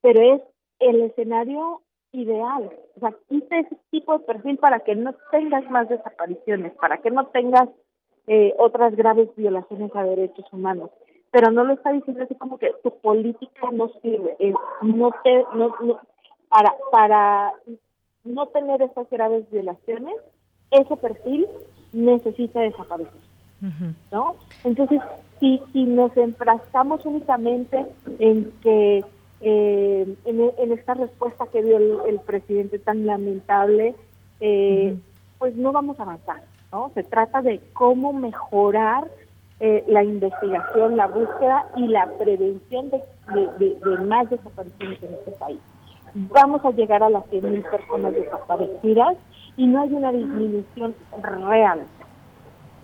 pero es el escenario ideal. O sea, quita ese tipo de perfil para que no tengas más desapariciones, para que no tengas eh, otras graves violaciones a derechos humanos. Pero no lo está diciendo así como que tu política no sirve. no te, no, para, para no tener estas graves violaciones, ese perfil necesita desaparecer. ¿No? Entonces, si, si nos enfrascamos únicamente en que eh, en, esta respuesta que dio el, presidente tan lamentable, eh, pues no vamos a avanzar, ¿no? Se trata de cómo mejorar eh, la investigación, la búsqueda y la prevención de, más desapariciones en este país. Vamos a llegar a las 100.000 personas desaparecidas y no hay una disminución real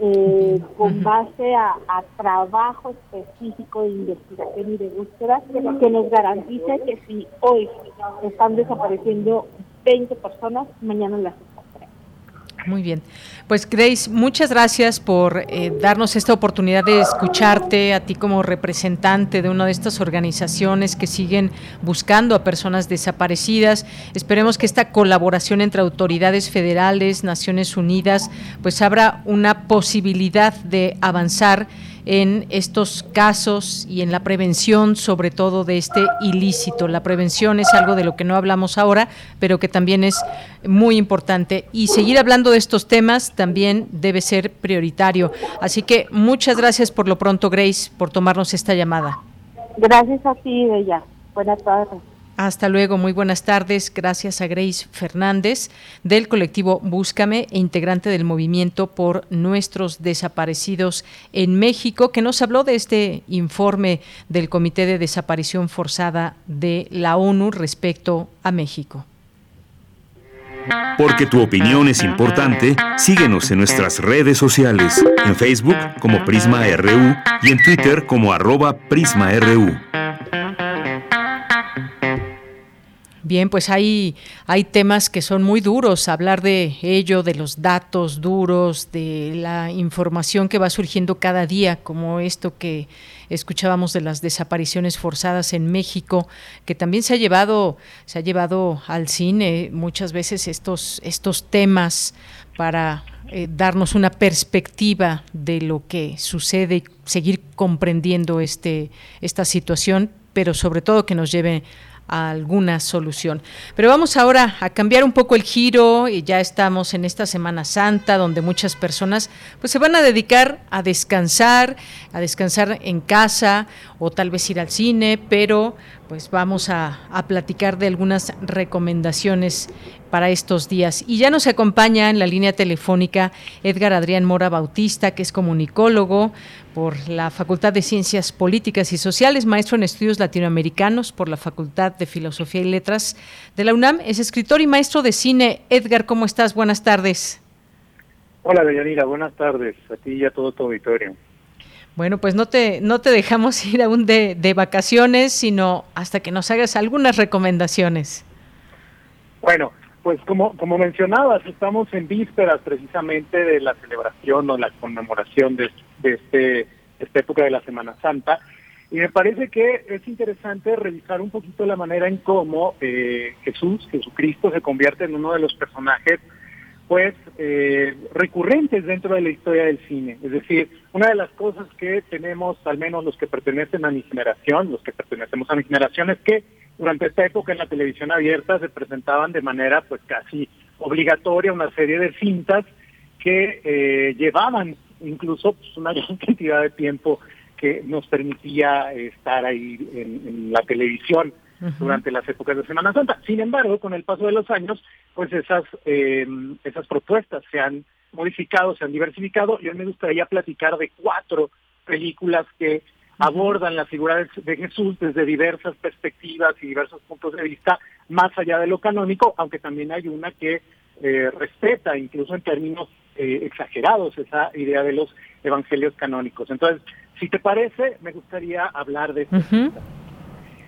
eh, con base a, trabajo específico de investigación y de búsqueda que nos garantice que si hoy están desapareciendo 20 personas, mañana las muy bien. Pues Grace, muchas gracias por eh, darnos esta oportunidad de escucharte a ti como representante de una de estas organizaciones que siguen buscando a personas desaparecidas. Esperemos que esta colaboración entre autoridades federales, Naciones Unidas, pues abra una posibilidad de avanzar en estos casos y en la prevención, sobre todo de este ilícito. La prevención es algo de lo que no hablamos ahora, pero que también es muy importante. Y seguir hablando de estos temas también debe ser prioritario. Así que muchas gracias por lo pronto, Grace, por tomarnos esta llamada. Gracias a ti, Bella. Buenas tardes. Hasta luego, muy buenas tardes. Gracias a Grace Fernández del colectivo Búscame e integrante del movimiento por nuestros desaparecidos en México, que nos habló de este informe del Comité de Desaparición Forzada de la ONU respecto a México. Porque tu opinión es importante, síguenos en nuestras redes sociales, en Facebook como Prisma RU y en Twitter como arroba PrismaRU. Bien, pues hay, hay temas que son muy duros, hablar de ello, de los datos duros, de la información que va surgiendo cada día, como esto que escuchábamos de las desapariciones forzadas en México, que también se ha llevado, se ha llevado al cine muchas veces estos, estos temas para eh, darnos una perspectiva de lo que sucede y seguir comprendiendo este, esta situación, pero sobre todo que nos lleve alguna solución. Pero vamos ahora a cambiar un poco el giro y ya estamos en esta Semana Santa donde muchas personas pues se van a dedicar a descansar, a descansar en casa o tal vez ir al cine, pero pues vamos a, platicar de algunas recomendaciones para estos días. Y ya nos acompaña en la línea telefónica Edgar Adrián Mora Bautista, que es comunicólogo por la Facultad de Ciencias Políticas y Sociales, maestro en estudios latinoamericanos por la Facultad de Filosofía y Letras de la UNAM, es escritor y maestro de cine. Edgar, ¿cómo estás? Buenas tardes. Hola, Deyanira, buenas tardes. A ti y a todo tu auditorio. Bueno, pues no te, no te dejamos ir aún de, de vacaciones, sino hasta que nos hagas algunas recomendaciones. Bueno, pues como, como mencionabas, estamos en vísperas precisamente de la celebración o la conmemoración de, de este, esta época de la Semana Santa. Y me parece que es interesante revisar un poquito la manera en cómo eh, Jesús, Jesucristo, se convierte en uno de los personajes pues eh, recurrentes dentro de la historia del cine. Es decir, una de las cosas que tenemos, al menos los que pertenecen a mi generación, los que pertenecemos a mi generación, es que durante esta época en la televisión abierta se presentaban de manera pues casi obligatoria una serie de cintas que eh, llevaban incluso pues, una gran cantidad de tiempo que nos permitía estar ahí en, la televisión durante las épocas de Semana Santa. Sin embargo, con el paso de los años, pues esas eh, esas propuestas se han modificado, se han diversificado. Yo me gustaría platicar de cuatro películas que abordan la figura de, Jesús desde diversas perspectivas y diversos puntos de vista, más allá de lo canónico, aunque también hay una que eh, respeta, incluso en términos eh, exagerados, esa idea de los evangelios canónicos. Entonces, si te parece, me gustaría hablar de esto.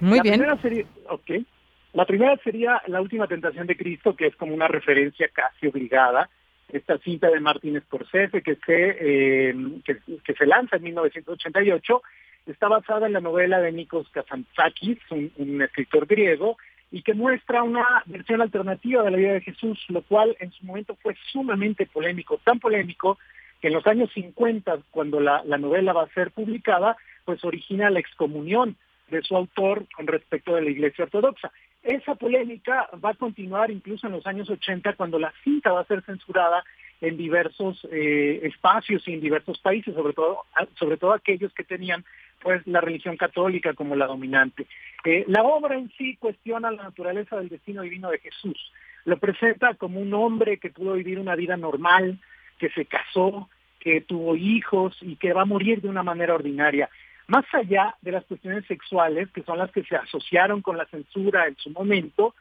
Muy la bien. Primera sería, okay. La primera sería La Última Tentación de Cristo, que es como una referencia casi obligada esta cinta de Martin Scorsese que se, eh, que, que, se lanza en 1988 está basada en la novela de Nikos Kazantzakis, un, escritor griego, y que muestra una versión alternativa de la vida de Jesús, lo cual en su momento fue sumamente polémico, tan polémico que en los años 50, cuando la, la novela va a ser publicada, pues origina la excomunión de su autor con respecto de la Iglesia Ortodoxa. Esa polémica va a continuar incluso en los años 80, cuando la cinta va a ser censurada en diversos eh, espacios y en diversos países, sobre todo, sobre todo aquellos que tenían pues la religión católica como la dominante. Eh, la obra en sí cuestiona la naturaleza del destino divino de Jesús. Lo presenta como un hombre que pudo vivir una vida normal, que se casó, que tuvo hijos y que va a morir de una manera ordinaria. Más allá de las cuestiones sexuales, que son las que se asociaron con la censura en su momento,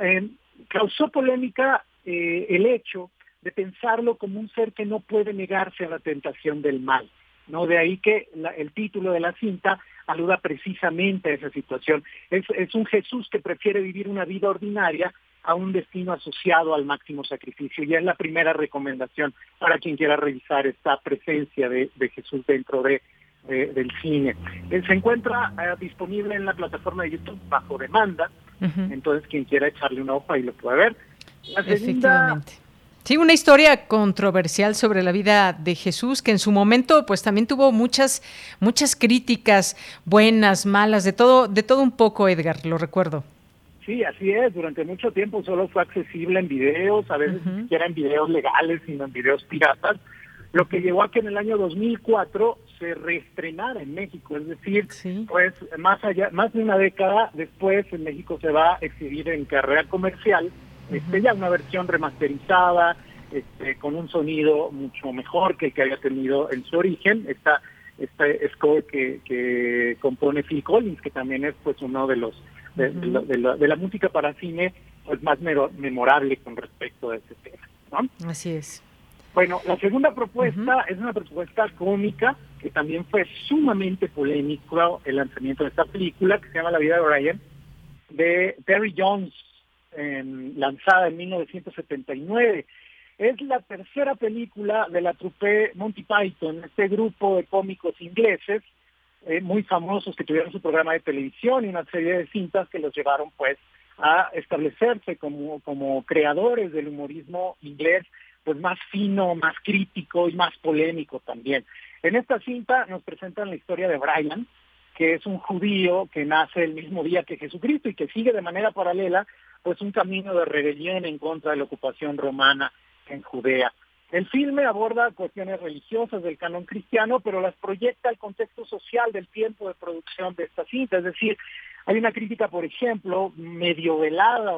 eh, causó polémica eh, el hecho de pensarlo como un ser que no puede negarse a la tentación del mal. ¿no? De ahí que el título de la cinta aluda precisamente a esa situación. Es, es un Jesús que prefiere vivir una vida ordinaria a un destino asociado al máximo sacrificio. Y es la primera recomendación para quien quiera revisar esta presencia de, Jesús dentro de, del cine. Eh, se encuentra eh, disponible en la plataforma de YouTube bajo demanda, entonces quien quiera echarle una hoja y lo puede ver. La segunda Sí, una historia controversial sobre la vida de Jesús que en su momento pues también tuvo muchas muchas críticas buenas, malas, de todo de todo un poco, Edgar, lo recuerdo. Sí, así es, durante mucho tiempo solo fue accesible en videos, a veces ni siquiera en videos legales, sino en videos piratas, lo que llevó a que en el año 2004 se reestrenara en México, es decir, pues más allá, más de una década después en México se va a exhibir en carrera comercial, este, ya una versión remasterizada, este, con un sonido mucho mejor que el que había tenido en su origen, esta, esta score que, que compone Phil Collins, que también es pues uno de los de, la, música para cine pues más memorable con respecto a ese tema. ¿no? Así es. Bueno, la segunda propuesta es una propuesta cómica que también fue sumamente polémico el lanzamiento de esta película que se llama La vida de Brian de Terry Jones, lanzada en 1979. Es la tercera película de la trupe Monty Python, este grupo de cómicos ingleses eh, muy famosos que tuvieron su programa de televisión y una serie de cintas que los llevaron pues a establecerse como, como creadores del humorismo inglés pues más fino, más crítico y más polémico también. En esta cinta nos presentan la historia de Brian, que es un judío que nace el mismo día que Jesucristo y que sigue de manera paralela pues un camino de rebelión en contra de la ocupación romana en Judea. El filme aborda cuestiones religiosas del canon cristiano, pero las proyecta al contexto social del tiempo de producción de esta cinta. Es decir, hay una crítica, por ejemplo, medio velada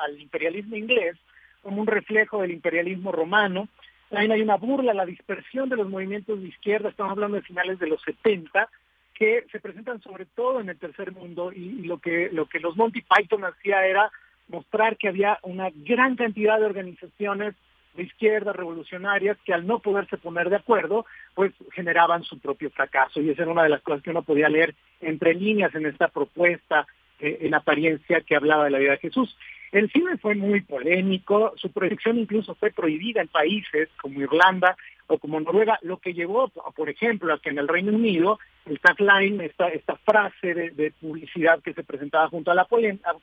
al imperialismo inglés, como un reflejo del imperialismo romano. También hay una burla la dispersión de los movimientos de izquierda, estamos hablando de finales de los 70, que se presentan sobre todo en el tercer mundo y, lo que lo que los Monty Python hacía era mostrar que había una gran cantidad de organizaciones de izquierda revolucionarias que al no poderse poner de acuerdo, pues generaban su propio fracaso. Y esa era una de las cosas que uno podía leer entre líneas en esta propuesta eh, en apariencia que hablaba de la vida de Jesús. El cine fue muy polémico, su proyección incluso fue prohibida en países como Irlanda o como Noruega, lo que llevó, por ejemplo, a que en el Reino Unido el tagline, esta, esta frase de, publicidad que se presentaba junto a la,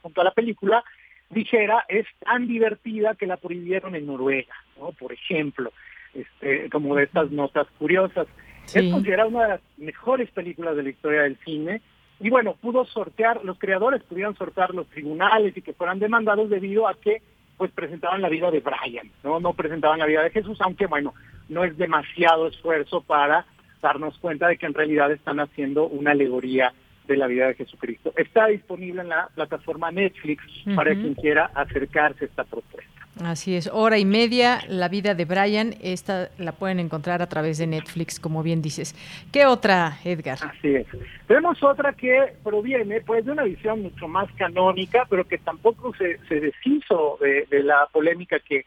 junto a la película, dijera, es tan divertida que la prohibieron en Noruega, ¿no? Por ejemplo, este, como de estas notas curiosas. Es considerada una de las mejores películas de la historia del cine, y bueno, pudo sortear, los creadores pudieron sortear los tribunales y que fueran demandados debido a que pues presentaban la vida de Brian, ¿no? No presentaban la vida de Jesús, aunque bueno, no es demasiado esfuerzo para darnos cuenta de que en realidad están haciendo una alegoría de la vida de Jesucristo. Está disponible en la plataforma Netflix para quien quiera acercarse a esta propuesta. Así es, hora y media, la vida de Brian, esta la pueden encontrar a través de Netflix, como bien dices. ¿Qué otra, Edgar? Así es. Tenemos otra que proviene pues de una visión mucho más canónica, pero que tampoco se, se deshizo de, la polémica que,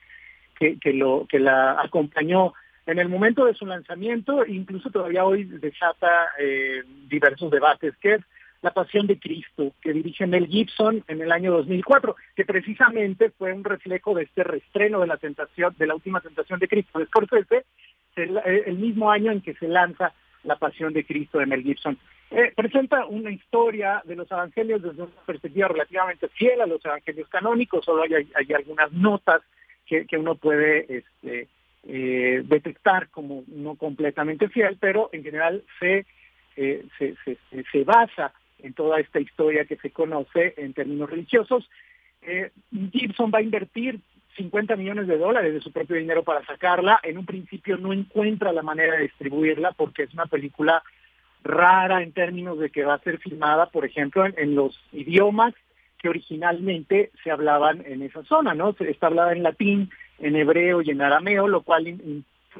que, lo, que la acompañó en el momento de su lanzamiento, incluso todavía hoy desata eh, diversos debates, que es la Pasión de Cristo, que dirige Mel Gibson en el año 2004, que precisamente fue un reflejo de este restreno de la tentación, de la última tentación de Cristo de Scorsese, el, eh, el mismo año en que se lanza La Pasión de Cristo de Mel Gibson. Eh, presenta una historia de los evangelios desde una perspectiva relativamente fiel a los evangelios canónicos, solo hay, algunas notas que, que uno puede este, eh, detectar como no completamente fiel, pero en general se, se, se, se, basa en toda esta historia que se conoce en términos religiosos. Eh, Gibson va a invertir 50 millones de dólares de su propio dinero para sacarla. En un principio no encuentra la manera de distribuirla porque es una película rara en términos de que va a ser filmada, por ejemplo, en, los idiomas que originalmente se hablaban en esa zona, ¿no? Está hablada en latín, en hebreo y en arameo, lo cual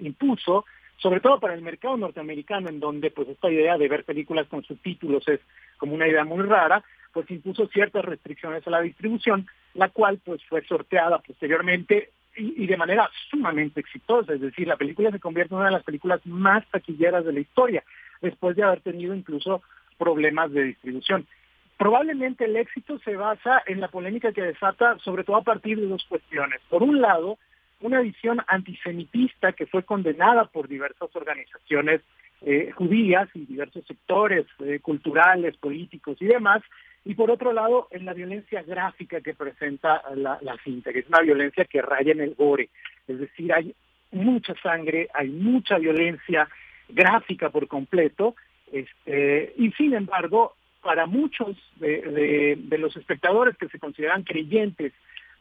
impuso sobre todo para el mercado norteamericano, en donde pues esta idea de ver películas con subtítulos es como una idea muy rara, pues impuso ciertas restricciones a la distribución, la cual pues fue sorteada posteriormente y, de manera sumamente exitosa, es decir, la película se convierte en una de las películas más taquilleras de la historia, después de haber tenido incluso problemas de distribución. Probablemente el éxito se basa en la polémica que desata, sobre todo a partir de dos cuestiones. Por un lado, una visión antisemitista que fue condenada por diversas organizaciones eh, judías y diversos sectores eh, culturales, políticos y demás, y por otro lado en la violencia gráfica que presenta la, cinta, que es una violencia que raya en el gore, es decir, hay mucha sangre, hay mucha violencia gráfica por completo, este, y sin embargo, para muchos de, los espectadores que se consideran creyentes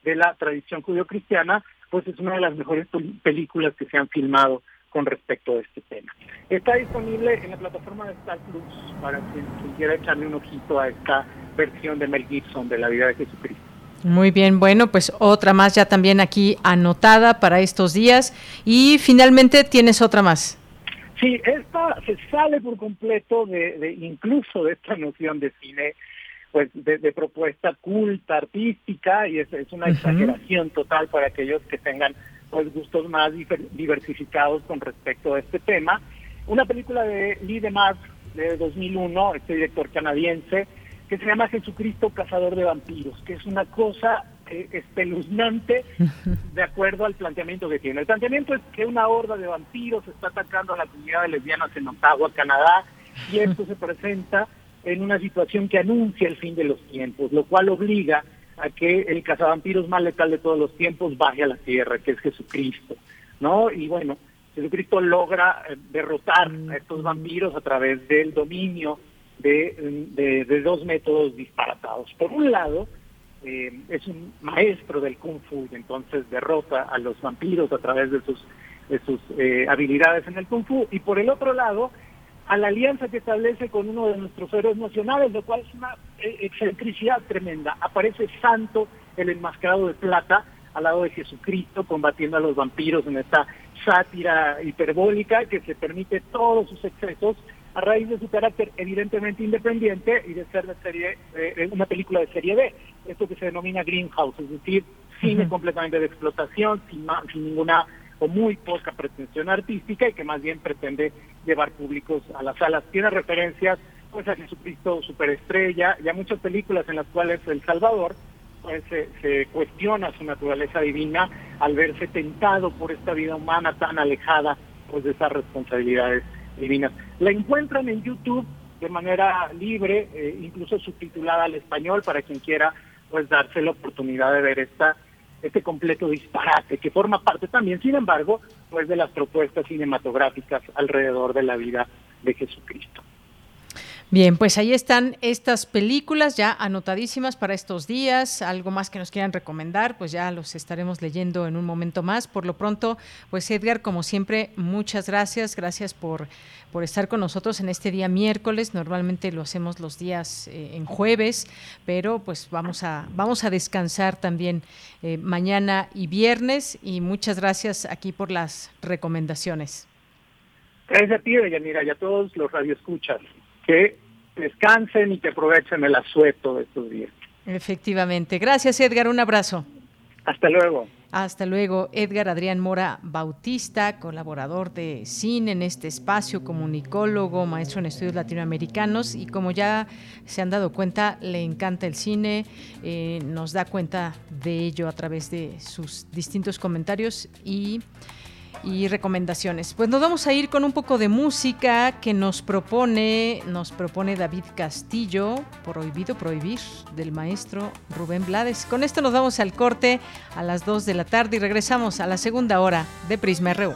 de la tradición judio-cristiana, pues es una de las mejores películas que se han filmado con respecto a este tema. Está disponible en la plataforma de Star Plus para quien, quiera echarle un ojito a esta versión de Mel Gibson de la vida de Jesucristo. Muy bien, bueno, pues otra más ya también aquí anotada para estos días. Y finalmente tienes otra más. Sí, esta se sale por completo de, incluso de esta noción de cine, pues de, propuesta culta, artística, y es, una exageración total para aquellos que tengan pues gustos más diversificados con respecto a este tema. Una película de Lee DeMars de 2001, este director canadiense, que se llama Jesucristo Cazador de Vampiros, que es una cosa eh, espeluznante de acuerdo al planteamiento que tiene. El planteamiento es que una horda de vampiros está atacando a la comunidad de lesbianas en Ottawa, Canadá, y esto se presenta en una situación que anuncia el fin de los tiempos, lo cual obliga a que el cazavampiros más letal de todos los tiempos baje a la tierra, que es Jesucristo, ¿no? Y bueno, Jesucristo logra eh, derrotar a estos vampiros a través del dominio de, de, dos métodos disparatados. Por un lado, eh, es un maestro del kung fu y entonces derrota a los vampiros a través de sus, de sus eh, habilidades en el kung fu. Y por el otro lado, a la alianza que establece con uno de nuestros héroes nacionales, lo cual es una eh, excentricidad tremenda. Aparece Santo, el enmascarado de plata, al lado de Jesucristo, combatiendo a los vampiros en esta sátira hiperbólica que se permite todos sus excesos a raíz de su carácter evidentemente independiente y de ser de serie, eh, una película de serie B, esto que se denomina Greenhouse, es decir, cine completamente de explotación, sin, sin ninguna o muy poca pretensión artística y que más bien pretende llevar públicos a las salas. Tiene referencias pues a Jesucristo superestrella y a muchas películas en las cuales El Salvador pues, se, se, cuestiona su naturaleza divina al verse tentado por esta vida humana tan alejada pues de esas responsabilidades divinas. La encuentran en YouTube de manera libre, eh, incluso subtitulada al español para quien quiera pues darse la oportunidad de ver esta este completo disparate que forma parte también, sin embargo, pues de las propuestas cinematográficas alrededor de la vida de Jesucristo. Bien, pues ahí están estas películas ya anotadísimas para estos días. Algo más que nos quieran recomendar, pues ya los estaremos leyendo en un momento más. Por lo pronto, pues Edgar, como siempre, muchas gracias. Gracias por, por estar con nosotros en este día miércoles. Normalmente lo hacemos los días eh, en jueves, pero pues vamos a, vamos a descansar también eh, mañana y viernes. Y muchas gracias aquí por las recomendaciones. Gracias a ti, Yanira, y a todos los radioescuchas que descansen y que aprovechen el asueto de estos días. Efectivamente. Gracias, Edgar. Un abrazo. Hasta luego. Hasta luego, Edgar Adrián Mora Bautista, colaborador de cine en este espacio, comunicólogo, maestro en estudios latinoamericanos y como ya se han dado cuenta, le encanta el cine, eh, nos da cuenta de ello a través de sus distintos comentarios y y recomendaciones. Pues nos vamos a ir con un poco de música que nos propone, nos propone David Castillo, Prohibido Prohibir, del maestro Rubén Blades. Con esto nos vamos al corte a las 2 de la tarde y regresamos a la segunda hora de Prisma RU.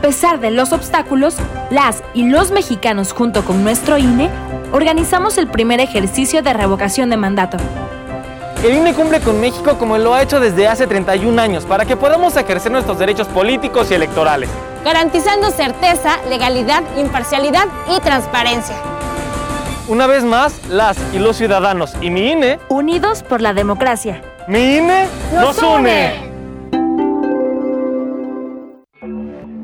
A pesar de los obstáculos, las y los mexicanos junto con nuestro INE organizamos el primer ejercicio de revocación de mandato. El INE cumple con México como lo ha hecho desde hace 31 años para que podamos ejercer nuestros derechos políticos y electorales. Garantizando certeza, legalidad, imparcialidad y transparencia. Una vez más, las y los ciudadanos y mi INE... Unidos por la democracia. Mi INE nos, une.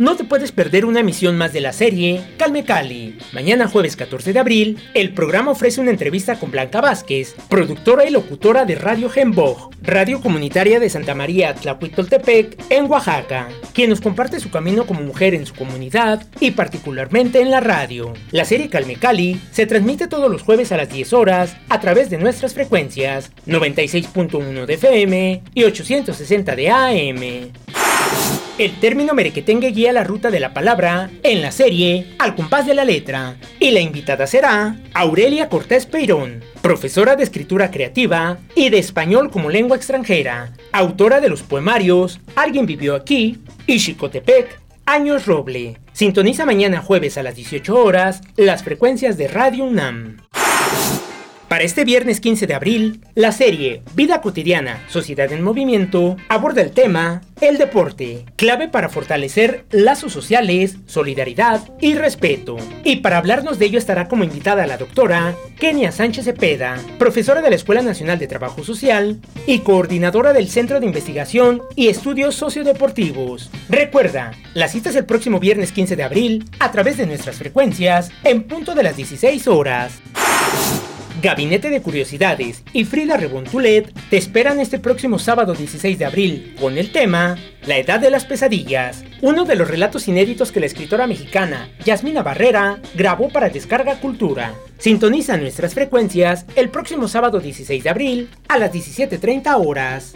No te puedes perder una emisión más de la serie Calme Cali. Mañana jueves 14 de abril, el programa ofrece una entrevista con Blanca Vázquez, productora y locutora de Radio Gembog, radio comunitaria de Santa María Tlahuitoltepec, en Oaxaca, quien nos comparte su camino como mujer en su comunidad y particularmente en la radio. La serie Calme Cali se transmite todos los jueves a las 10 horas a través de nuestras frecuencias 96.1 de FM y 860 de AM. El término merequetengue guía la ruta de la palabra en la serie Al compás de la letra. Y la invitada será Aurelia Cortés Peirón, profesora de escritura creativa y de español como lengua extranjera, autora de los poemarios Alguien vivió aquí y Chicotepec, Años Roble. Sintoniza mañana jueves a las 18 horas las frecuencias de Radio UNAM. Para este viernes 15 de abril, la serie Vida cotidiana, Sociedad en Movimiento aborda el tema El deporte, clave para fortalecer lazos sociales, solidaridad y respeto. Y para hablarnos de ello estará como invitada la doctora Kenia Sánchez Cepeda, profesora de la Escuela Nacional de Trabajo Social y coordinadora del Centro de Investigación y Estudios Sociodeportivos. Recuerda, la cita es el próximo viernes 15 de abril a través de nuestras frecuencias en punto de las 16 horas. Gabinete de Curiosidades y Frida Rebontulet te esperan este próximo sábado 16 de abril con el tema La Edad de las Pesadillas, uno de los relatos inéditos que la escritora mexicana Yasmina Barrera grabó para Descarga Cultura. Sintoniza nuestras frecuencias el próximo sábado 16 de abril a las 17.30 horas.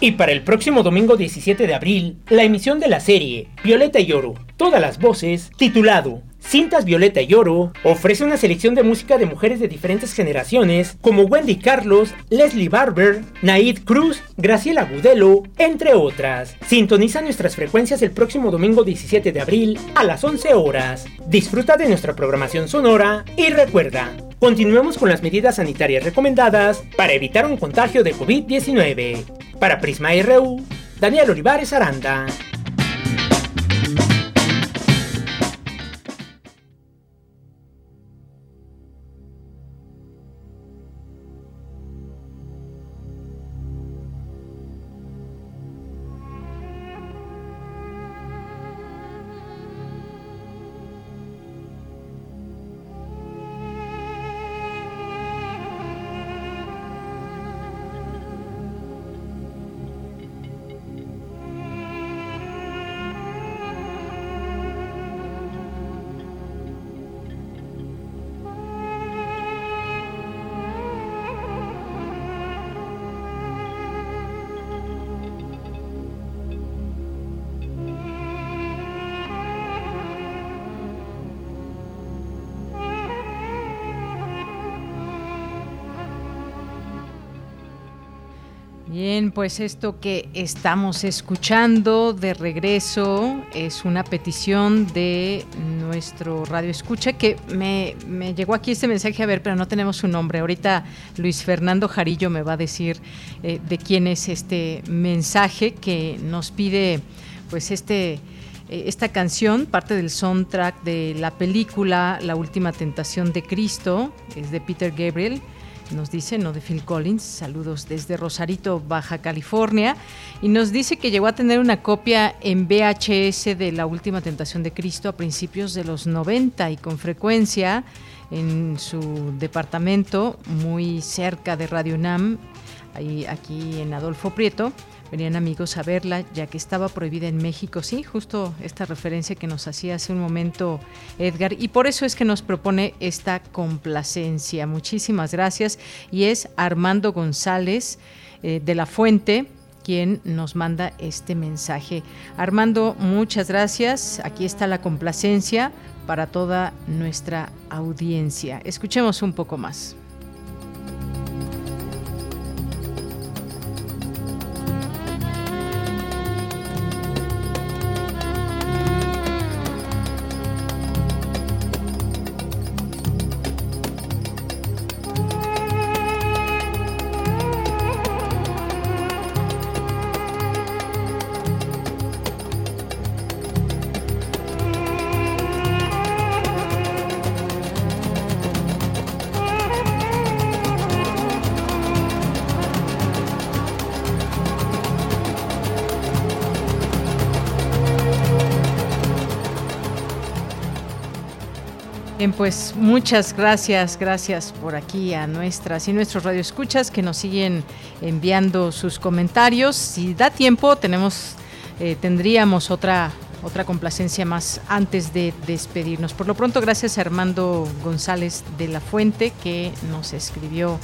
Y para el próximo domingo 17 de abril, la emisión de la serie Violeta y Oro, todas las voces, titulado Cintas Violeta y Oro ofrece una selección de música de mujeres de diferentes generaciones como Wendy Carlos, Leslie Barber, Naid Cruz, Graciela Gudelo, entre otras. Sintoniza nuestras frecuencias el próximo domingo 17 de abril a las 11 horas. Disfruta de nuestra programación sonora y recuerda, continuemos con las medidas sanitarias recomendadas para evitar un contagio de COVID-19. Para Prisma RU, Daniel Olivares Aranda. Bien, pues esto que estamos escuchando de regreso es una petición de nuestro radio escucha que me, llegó aquí este mensaje, a ver, pero no tenemos su nombre. Ahorita Luis Fernando Jarillo me va a decir eh, de quién es este mensaje que nos pide pues este eh, esta canción, parte del soundtrack de la película La Última Tentación de Cristo, es de Peter Gabriel nos dice, no de Phil Collins, saludos desde Rosarito, Baja California, y nos dice que llegó a tener una copia en VHS de La Última Tentación de Cristo a principios de los 90 y con frecuencia en su departamento muy cerca de Radio Nam, ahí, aquí en Adolfo Prieto, venían amigos a verla, ya que estaba prohibida en México. Sí, justo esta referencia que nos hacía hace un momento Edgar, y por eso es que nos propone esta complacencia. Muchísimas gracias. Y es Armando González eh, de la Fuente quien nos manda este mensaje. Armando, muchas gracias. Aquí está la complacencia para toda nuestra audiencia. Escuchemos un poco más. Pues muchas gracias, gracias por aquí a nuestras y nuestros radioescuchas que nos siguen enviando sus comentarios. Si da tiempo, tenemos, eh, tendríamos otra otra complacencia más antes de despedirnos. Por lo pronto, gracias a Armando González de la Fuente que nos escribió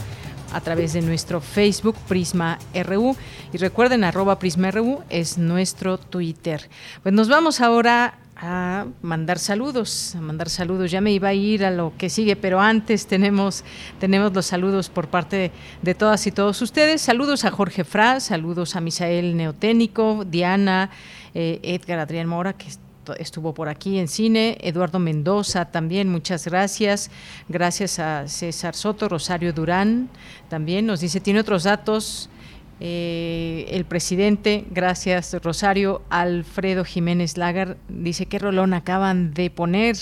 a través de nuestro Facebook Prisma RU. Y recuerden, arroba Prisma RU es nuestro Twitter. Pues nos vamos ahora a mandar saludos, a mandar saludos. Ya me iba a ir a lo que sigue, pero antes tenemos, tenemos los saludos por parte de, todas y todos ustedes. Saludos a Jorge Fra, saludos a Misael Neoténico, Diana, eh, Edgar Adrián Mora, que estuvo por aquí en cine, Eduardo Mendoza también, muchas gracias. Gracias a César Soto, Rosario Durán también nos dice, tiene otros datos eh, el presidente, gracias Rosario, Alfredo Jiménez Lagar, dice que rolón acaban de poner,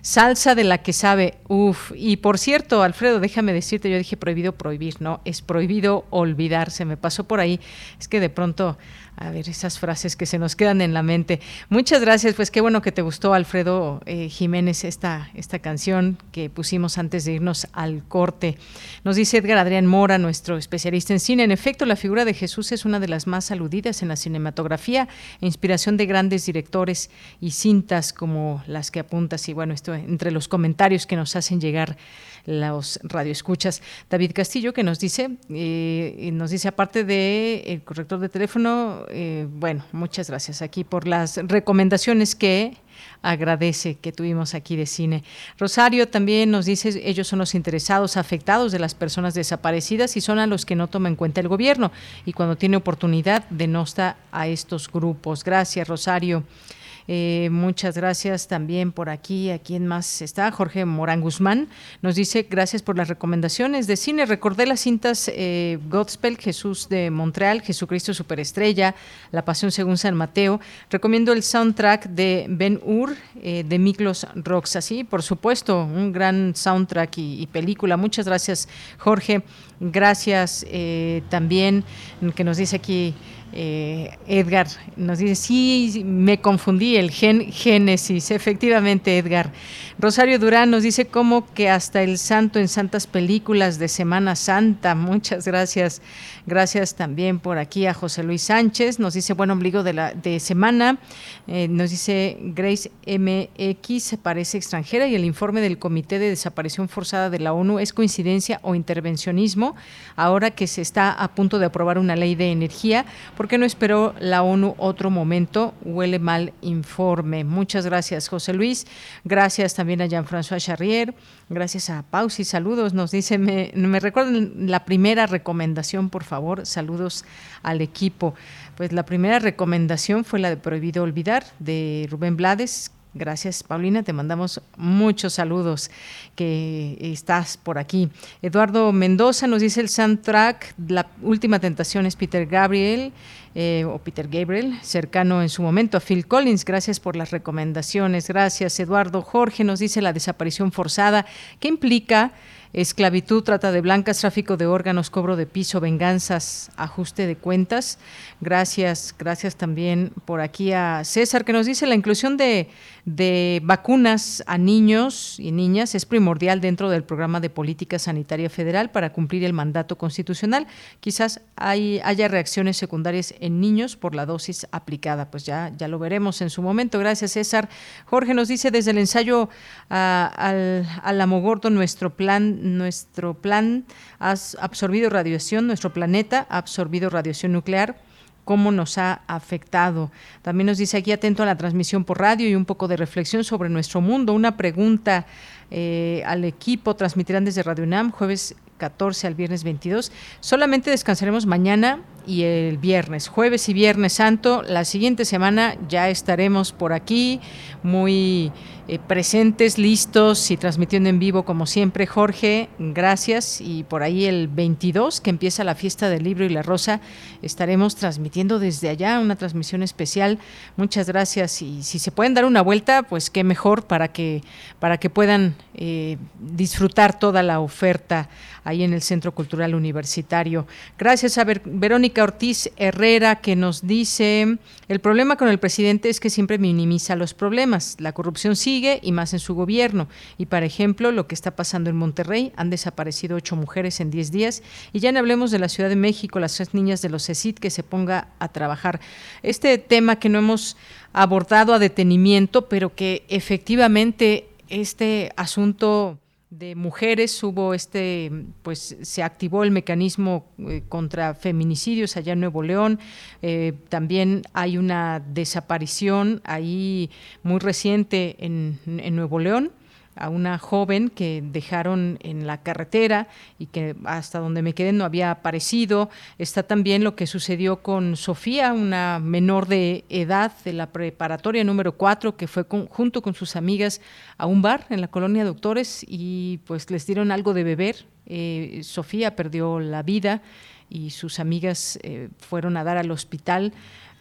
salsa de la que sabe, uff, y por cierto, Alfredo, déjame decirte, yo dije prohibido prohibir, no, es prohibido olvidarse, me pasó por ahí, es que de pronto a ver, esas frases que se nos quedan en la mente. Muchas gracias, pues qué bueno que te gustó, Alfredo eh, Jiménez, esta, esta canción que pusimos antes de irnos al corte. Nos dice Edgar Adrián Mora, nuestro especialista en cine. En efecto, la figura de Jesús es una de las más aludidas en la cinematografía, inspiración de grandes directores y cintas como las que apuntas. Y bueno, esto entre los comentarios que nos hacen llegar los radioescuchas. David Castillo que nos dice, eh, nos dice aparte de el corrector de teléfono, eh, bueno, muchas gracias aquí por las recomendaciones que agradece que tuvimos aquí de cine. Rosario también nos dice, ellos son los interesados, afectados de las personas desaparecidas y son a los que no toma en cuenta el gobierno y cuando tiene oportunidad denosta a estos grupos. Gracias, Rosario. Eh, muchas gracias también por aquí. ¿A quién más está? Jorge Morán Guzmán nos dice gracias por las recomendaciones de cine. Recordé las cintas eh, Godspell, Jesús de Montreal, Jesucristo Superestrella, La Pasión según San Mateo. Recomiendo el soundtrack de Ben Hur eh, de Miklos Rox. Así, por supuesto, un gran soundtrack y, y película. Muchas gracias, Jorge. Gracias eh, también que nos dice aquí eh, Edgar nos dice, sí, me confundí, el gen Génesis, efectivamente Edgar. Rosario Durán nos dice como que hasta el santo en santas películas de Semana Santa, muchas gracias. Gracias también por aquí a José Luis Sánchez, nos dice buen ombligo de la de semana, eh, nos dice Grace MX parece extranjera y el informe del Comité de Desaparición Forzada de la ONU es coincidencia o intervencionismo ahora que se está a punto de aprobar una ley de energía ¿Por qué no esperó la ONU otro momento? Huele mal informe. Muchas gracias, José Luis. Gracias también a Jean-François Charrier. Gracias a Pausi. Saludos. Nos dice, me, me recuerden la primera recomendación, por favor. Saludos al equipo. Pues la primera recomendación fue la de Prohibido Olvidar de Rubén Blades, Gracias, Paulina. Te mandamos muchos saludos que estás por aquí. Eduardo Mendoza nos dice el soundtrack. La última tentación es Peter Gabriel eh, o Peter Gabriel, cercano en su momento a Phil Collins. Gracias por las recomendaciones. Gracias, Eduardo. Jorge nos dice la desaparición forzada. ¿Qué implica? esclavitud, trata de blancas, tráfico de órganos, cobro de piso, venganzas, ajuste de cuentas. Gracias, gracias también por aquí a César que nos dice la inclusión de, de vacunas a niños y niñas es primordial dentro del programa de política sanitaria federal para cumplir el mandato constitucional. Quizás hay, haya reacciones secundarias en niños por la dosis aplicada. Pues ya, ya lo veremos en su momento. Gracias, César. Jorge nos dice desde el ensayo al, al Amogordo, nuestro plan nuestro plan ha absorbido radiación, nuestro planeta ha absorbido radiación nuclear cómo nos ha afectado. También nos dice aquí atento a la transmisión por radio y un poco de reflexión sobre nuestro mundo. Una pregunta eh, al equipo, transmitirán desde Radio UNAM jueves 14 al viernes 22. Solamente descansaremos mañana y el viernes, jueves y viernes santo. La siguiente semana ya estaremos por aquí muy eh, presentes, listos y transmitiendo en vivo como siempre. Jorge, gracias. Y por ahí el 22, que empieza la fiesta del libro y la rosa, estaremos transmitiendo desde allá una transmisión especial. Muchas gracias. Y si se pueden dar una vuelta, pues qué mejor para que, para que puedan eh, disfrutar toda la oferta ahí en el Centro Cultural Universitario. Gracias a Verónica Ortiz Herrera que nos dice, el problema con el presidente es que siempre minimiza los problemas. La corrupción sigue y más en su gobierno. Y, por ejemplo, lo que está pasando en Monterrey, han desaparecido ocho mujeres en diez días. Y ya no hablemos de la Ciudad de México, las tres niñas de los CECIT que se ponga a trabajar. Este tema que no hemos abordado a detenimiento, pero que efectivamente este asunto de mujeres hubo este pues se activó el mecanismo eh, contra feminicidios allá en Nuevo León. Eh, también hay una desaparición ahí muy reciente en, en Nuevo León a una joven que dejaron en la carretera y que hasta donde me quedé no había aparecido. Está también lo que sucedió con Sofía, una menor de edad de la preparatoria número 4 que fue junto con sus amigas a un bar en la colonia Doctores y pues les dieron algo de beber. Eh, Sofía perdió la vida y sus amigas eh, fueron a dar al hospital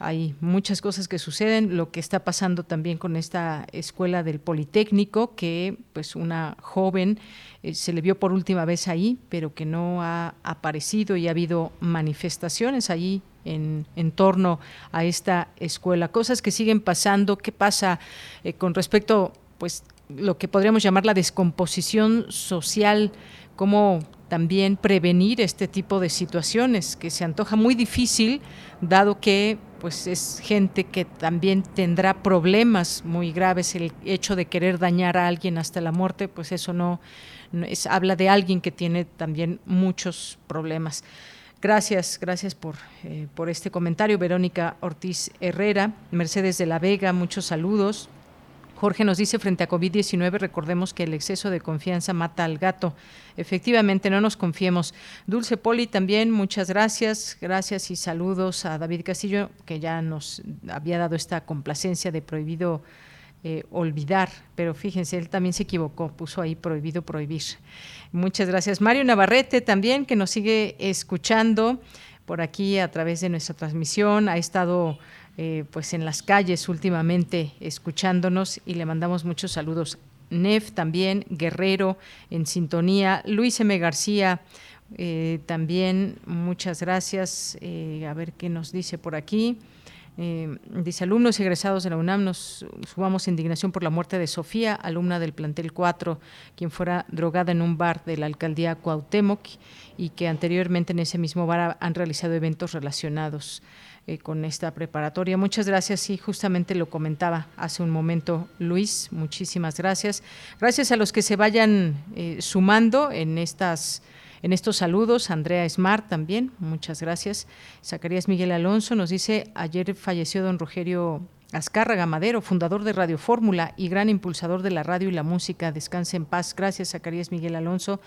hay muchas cosas que suceden, lo que está pasando también con esta escuela del Politécnico, que pues una joven eh, se le vio por última vez ahí, pero que no ha aparecido y ha habido manifestaciones allí en, en, torno a esta escuela. Cosas que siguen pasando, ¿qué pasa eh, con respecto, pues, lo que podríamos llamar la descomposición social, cómo también prevenir este tipo de situaciones, que se antoja muy difícil, dado que pues es gente que también tendrá problemas muy graves. El hecho de querer dañar a alguien hasta la muerte, pues eso no, es, habla de alguien que tiene también muchos problemas. Gracias, gracias por, eh, por este comentario. Verónica Ortiz Herrera, Mercedes de la Vega, muchos saludos. Jorge nos dice, frente a COVID-19, recordemos que el exceso de confianza mata al gato. Efectivamente, no nos confiemos. Dulce Poli también, muchas gracias. Gracias y saludos a David Castillo, que ya nos había dado esta complacencia de prohibido eh, olvidar, pero fíjense, él también se equivocó, puso ahí prohibido prohibir. Muchas gracias. Mario Navarrete también, que nos sigue escuchando por aquí a través de nuestra transmisión, ha estado eh, pues en las calles últimamente escuchándonos y le mandamos muchos saludos. Nef también, Guerrero en sintonía, Luis M. García. Eh, también muchas gracias. Eh, a ver qué nos dice por aquí. dice, alumnos egresados de la UNAM, nos subamos indignación por la muerte de Sofía, alumna del plantel 4, quien fuera drogada en un bar de la alcaldía Cuauhtémoc y que anteriormente en ese mismo bar han realizado eventos relacionados. Eh, con esta preparatoria. Muchas gracias y justamente lo comentaba hace un momento Luis. Muchísimas gracias. Gracias a los que se vayan eh, sumando en estas en estos saludos, Andrea Smart también, muchas gracias. Zacarías Miguel Alonso nos dice, ayer falleció don Rogerio Azcárraga Madero, fundador de Radio Fórmula y gran impulsador de la radio y la música. Descanse en paz. Gracias, Zacarías Miguel Alonso.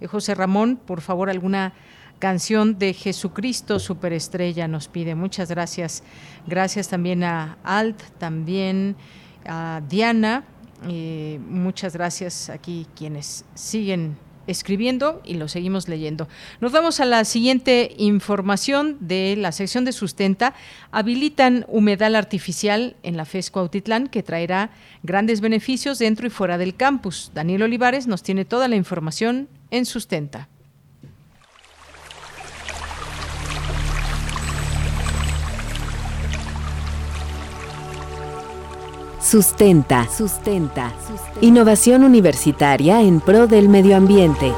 Eh, José Ramón, por favor, alguna canción de Jesucristo Superestrella nos pide. Muchas gracias. Gracias también a Alt, también a Diana. Eh, muchas gracias aquí quienes siguen escribiendo y lo seguimos leyendo. Nos vamos a la siguiente información de la sección de sustenta. Habilitan humedal artificial en la FESCO Autitlán que traerá grandes beneficios dentro y fuera del campus. Daniel Olivares nos tiene toda la información en sustenta. Sustenta. Sustenta. Innovación universitaria en pro del medio ambiente.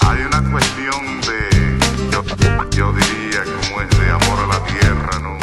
Hay una cuestión de, yo, diría, como es de amor a la tierra, ¿no?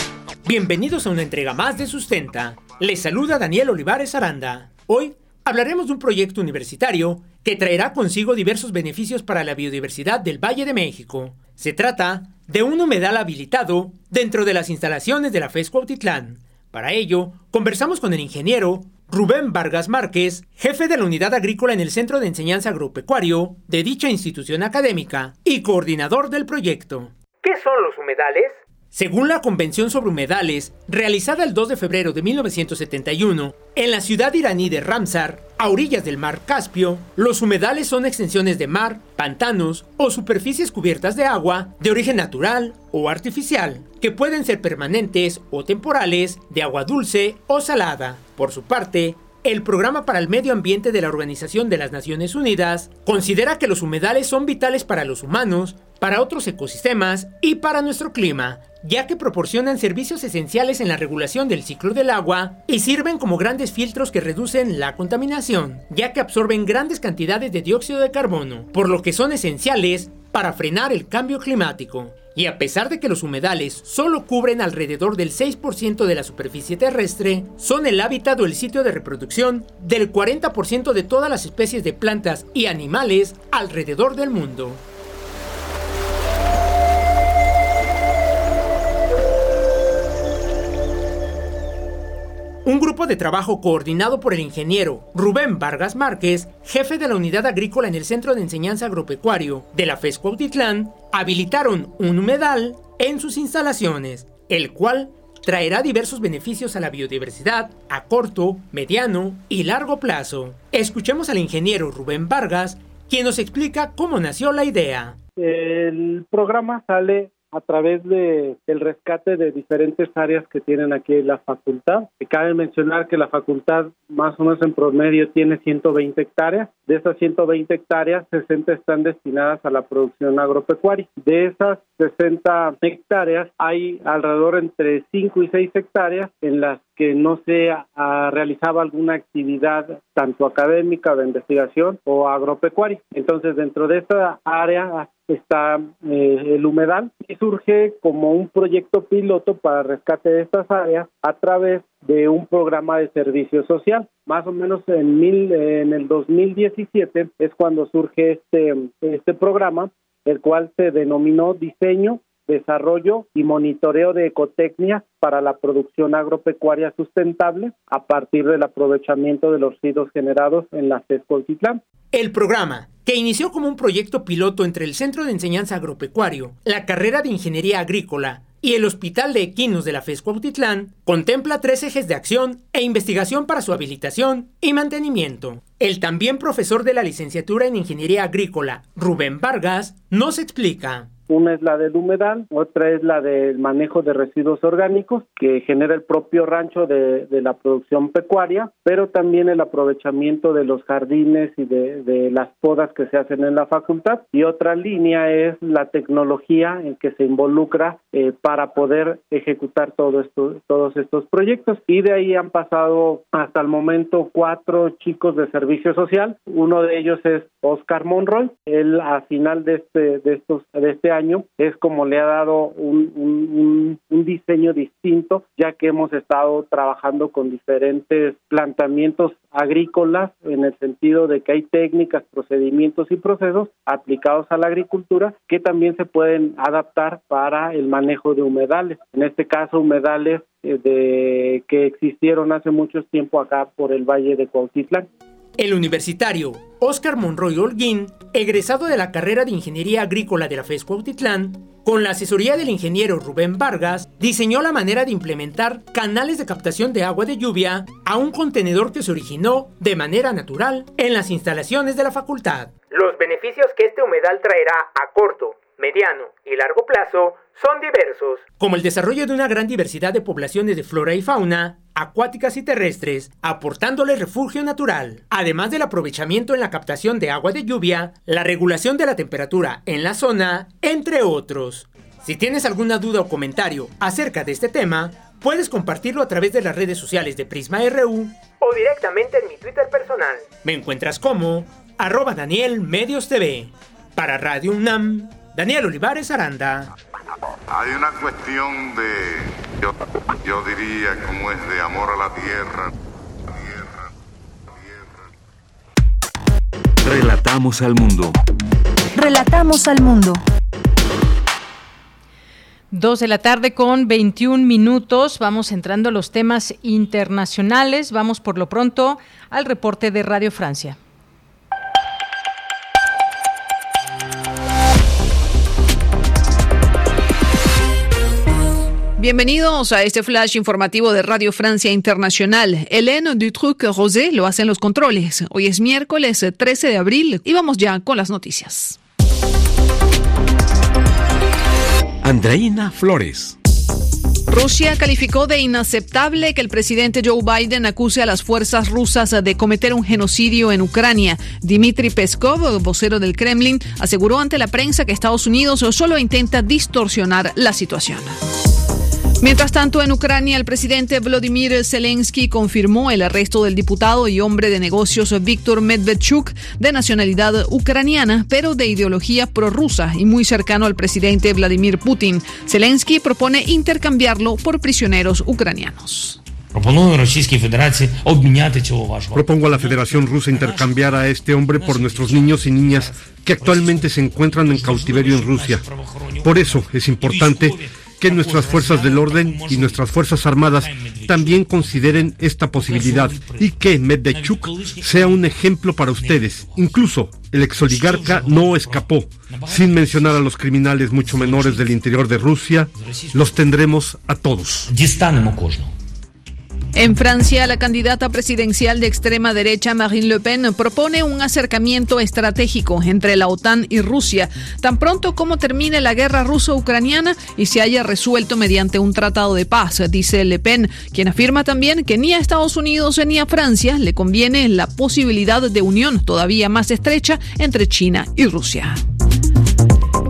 Bienvenidos a una entrega más de Sustenta. Les saluda Daniel Olivares Aranda. Hoy hablaremos de un proyecto universitario que traerá consigo diversos beneficios para la biodiversidad del Valle de México. Se trata de un humedal habilitado dentro de las instalaciones de la FESCO Autitlán. Para ello, conversamos con el ingeniero Rubén Vargas Márquez, jefe de la unidad agrícola en el Centro de Enseñanza Agropecuario de dicha institución académica y coordinador del proyecto. ¿Qué son los humedales? Según la Convención sobre Humedales, realizada el 2 de febrero de 1971, en la ciudad iraní de Ramsar, a orillas del mar Caspio, los humedales son extensiones de mar, pantanos o superficies cubiertas de agua de origen natural o artificial, que pueden ser permanentes o temporales, de agua dulce o salada. Por su parte, el Programa para el Medio Ambiente de la Organización de las Naciones Unidas considera que los humedales son vitales para los humanos, para otros ecosistemas y para nuestro clima, ya que proporcionan servicios esenciales en la regulación del ciclo del agua y sirven como grandes filtros que reducen la contaminación, ya que absorben grandes cantidades de dióxido de carbono, por lo que son esenciales para frenar el cambio climático. Y a pesar de que los humedales solo cubren alrededor del 6% de la superficie terrestre, son el hábitat o el sitio de reproducción del 40% de todas las especies de plantas y animales alrededor del mundo. Un grupo de trabajo coordinado por el ingeniero Rubén Vargas Márquez, jefe de la unidad agrícola en el Centro de Enseñanza Agropecuario de la FESCO Autitlán, habilitaron un humedal en sus instalaciones, el cual traerá diversos beneficios a la biodiversidad a corto, mediano y largo plazo. Escuchemos al ingeniero Rubén Vargas, quien nos explica cómo nació la idea. El programa sale a través de el rescate de diferentes áreas que tienen aquí la facultad. Cabe mencionar que la facultad más o menos en promedio tiene 120 hectáreas. De esas 120 hectáreas, 60 están destinadas a la producción agropecuaria. De esas 60 hectáreas, hay alrededor entre 5 y 6 hectáreas en las que no se realizaba alguna actividad tanto académica de investigación o agropecuaria. Entonces, dentro de esta área está eh, el humedal y surge como un proyecto piloto para rescate de estas áreas a través de un programa de servicio social. Más o menos en, mil, en el 2017 es cuando surge este, este programa, el cual se denominó diseño desarrollo y monitoreo de ecotecnia para la producción agropecuaria sustentable a partir del aprovechamiento de los residuos generados en la Titlán. El programa, que inició como un proyecto piloto entre el Centro de Enseñanza Agropecuario, la carrera de Ingeniería Agrícola y el Hospital de Equinos de la FESCO Autitlán, contempla tres ejes de acción e investigación para su habilitación y mantenimiento. El también profesor de la licenciatura en Ingeniería Agrícola, Rubén Vargas, nos explica. Una es la del humedal, otra es la del manejo de residuos orgánicos que genera el propio rancho de, de la producción pecuaria, pero también el aprovechamiento de los jardines y de, de las podas que se hacen en la facultad. Y otra línea es la tecnología en que se involucra eh, para poder ejecutar todo esto, todos estos proyectos. Y de ahí han pasado hasta el momento cuatro chicos de servicio social. Uno de ellos es Oscar Monroy. Él a final de este de estos de este año es como le ha dado un diseño distinto, ya que hemos estado trabajando con diferentes planteamientos agrícolas en el sentido de que hay técnicas, procedimientos y procesos aplicados a la agricultura que también se pueden adaptar para el manejo de humedales. En este caso, humedales eh, de que existieron hace mucho tiempo acá por el Valle de Cuautitlán. El universitario Oscar Monroy Holguín, egresado de la carrera de Ingeniería Agrícola de la FES Cuautitlán, con la asesoría del ingeniero Rubén Vargas, diseñó la manera de implementar canales de captación de agua de lluvia a un contenedor que se originó de manera natural en las instalaciones de la facultad. Los beneficios que este humedal traerá a corto, mediano y largo plazo son diversos, como el desarrollo de una gran diversidad de poblaciones de flora y fauna, acuáticas y terrestres, aportándole refugio natural, además del aprovechamiento en la captación de agua de lluvia, la regulación de la temperatura en la zona, entre otros. Si tienes alguna duda o comentario acerca de este tema, puedes compartirlo a través de las redes sociales de Prisma RU o directamente en mi Twitter personal. Me encuentras como arroba Daniel Medios TV. Para Radio UNAM, Daniel Olivares Aranda. Hay una cuestión de, yo, yo diría, como es de amor a la tierra. Relatamos al mundo. Relatamos al mundo. Dos de la tarde con 21 minutos. Vamos entrando a los temas internacionales. Vamos por lo pronto al reporte de Radio Francia. Bienvenidos a este flash informativo de Radio Francia Internacional. Hélène Dutruc-Rosé lo hace en los controles. Hoy es miércoles 13 de abril y vamos ya con las noticias. Andreina Flores. Rusia calificó de inaceptable que el presidente Joe Biden acuse a las fuerzas rusas de cometer un genocidio en Ucrania. Dmitry Peskov, vocero del Kremlin, aseguró ante la prensa que Estados Unidos solo intenta distorsionar la situación. Mientras tanto, en Ucrania, el presidente Vladimir Zelensky confirmó el arresto del diputado y hombre de negocios Víctor Medvedchuk, de nacionalidad ucraniana, pero de ideología prorrusa y muy cercano al presidente Vladimir Putin. Zelensky propone intercambiarlo por prisioneros ucranianos. Propongo a la Federación Rusa intercambiar a este hombre por nuestros niños y niñas que actualmente se encuentran en cautiverio en Rusia. Por eso es importante que nuestras fuerzas del orden y nuestras fuerzas armadas también consideren esta posibilidad y que Medvedchuk sea un ejemplo para ustedes. Incluso el exoligarca no escapó. Sin mencionar a los criminales mucho menores del interior de Rusia, los tendremos a todos. En Francia, la candidata presidencial de extrema derecha Marine Le Pen propone un acercamiento estratégico entre la OTAN y Rusia, tan pronto como termine la guerra ruso-ucraniana y se haya resuelto mediante un tratado de paz, dice Le Pen, quien afirma también que ni a Estados Unidos ni a Francia le conviene la posibilidad de unión todavía más estrecha entre China y Rusia.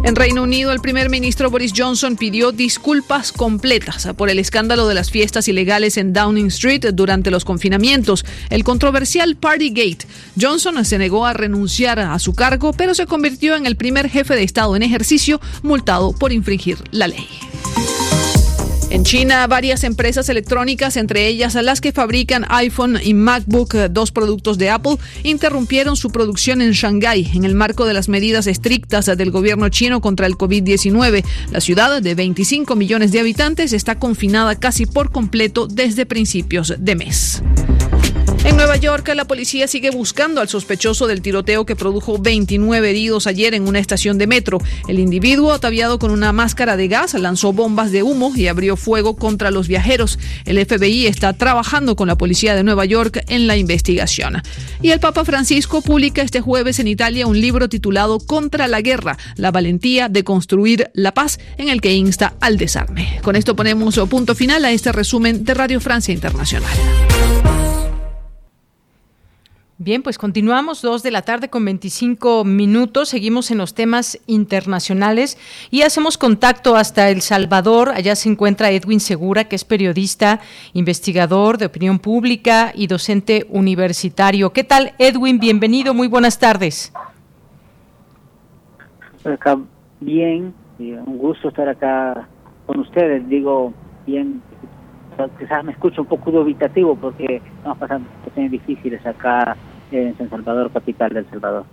En Reino Unido, el primer ministro Boris Johnson pidió disculpas completas por el escándalo de las fiestas ilegales en Downing Street durante los confinamientos, el controversial Partygate. Johnson se negó a renunciar a su cargo, pero se convirtió en el primer jefe de Estado en ejercicio multado por infringir la ley. En China, varias empresas electrónicas, entre ellas las que fabrican iPhone y MacBook, dos productos de Apple, interrumpieron su producción en Shanghái en el marco de las medidas estrictas del gobierno chino contra el COVID-19. La ciudad de 25 millones de habitantes está confinada casi por completo desde principios de mes. Nueva York, la policía sigue buscando al sospechoso del tiroteo que produjo 29 heridos ayer en una estación de metro. El individuo, ataviado con una máscara de gas, lanzó bombas de humo y abrió fuego contra los viajeros. El FBI está trabajando con la policía de Nueva York en la investigación. Y el Papa Francisco publica este jueves en Italia un libro titulado Contra la guerra, la valentía de construir la paz, en el que insta al desarme. Con esto ponemos punto final a este resumen de Radio Francia Internacional. Bien, pues continuamos, dos de la tarde con 25 minutos. Seguimos en los temas internacionales y hacemos contacto hasta El Salvador. Allá se encuentra Edwin Segura, que es periodista, investigador de opinión pública y docente universitario. ¿Qué tal, Edwin? Bienvenido, muy buenas tardes. Acá, bien, un gusto estar acá con ustedes. Digo, bien, quizás me escucho un poco dubitativo porque estamos pasando situaciones difíciles acá en San Salvador, capital del Salvador.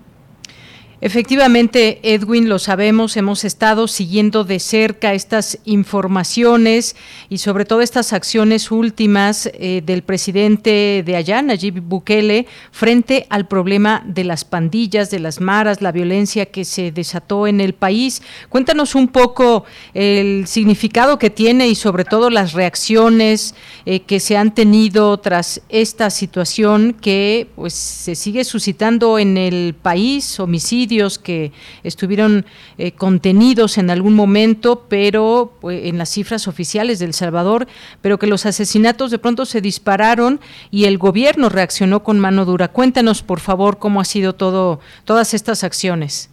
Efectivamente, Edwin, lo sabemos, hemos estado siguiendo de cerca estas informaciones y sobre todo estas acciones últimas eh, del presidente de allá, Nayib Bukele, frente al problema de las pandillas, de las maras, la violencia que se desató en el país. Cuéntanos un poco el significado que tiene y sobre todo las reacciones eh, que se han tenido tras esta situación que pues se sigue suscitando en el país, homicidios que estuvieron eh, contenidos en algún momento, pero pues, en las cifras oficiales del Salvador, pero que los asesinatos de pronto se dispararon y el gobierno reaccionó con mano dura. Cuéntanos, por favor, cómo ha sido todo todas estas acciones.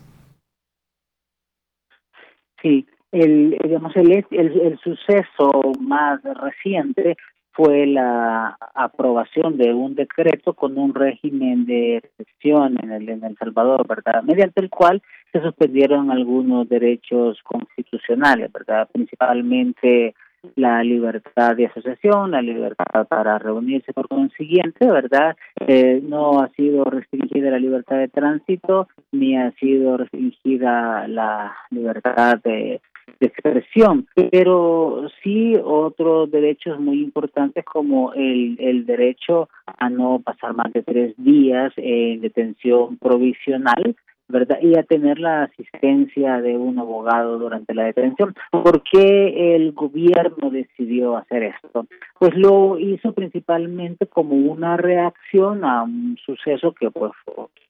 Sí, el, digamos, el, el suceso más reciente fue la aprobación de un decreto con un régimen de excepción en el, en el Salvador, ¿verdad? Mediante el cual se suspendieron algunos derechos constitucionales, ¿verdad? Principalmente la libertad de asociación, la libertad para reunirse por consiguiente, ¿verdad? Eh, no ha sido restringida la libertad de tránsito, ni ha sido restringida la libertad de de expresión, pero sí otros derechos muy importantes como el, el derecho a no pasar más de tres días en detención provisional, ¿verdad? Y a tener la asistencia de un abogado durante la detención. ¿Por qué el gobierno decidió hacer esto? Pues lo hizo principalmente como una reacción a un suceso que pues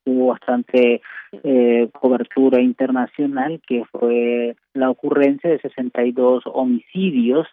tuvo bastante eh, cobertura internacional, que fue la ocurrencia de 62 homicidios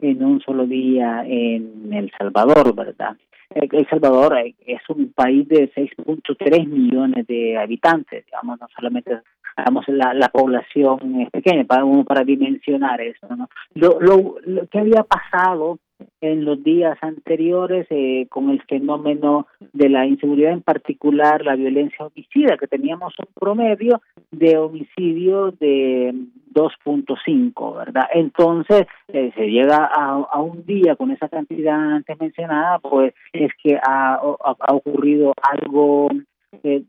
en un solo día en El Salvador, ¿verdad? El Salvador eh, es un país de 6.3 millones de habitantes, digamos, no solamente digamos, la, la población es pequeña, para uno para dimensionar eso. ¿no? Lo, lo, lo que había pasado en los días anteriores eh, con el fenómeno de la inseguridad, en particular la violencia homicida, que teníamos un promedio de homicidio de 2.5, ¿verdad? Entonces, eh, se llega a, un día con esa cantidad antes mencionada, pues es que ha, ha, ocurrido algo, eh,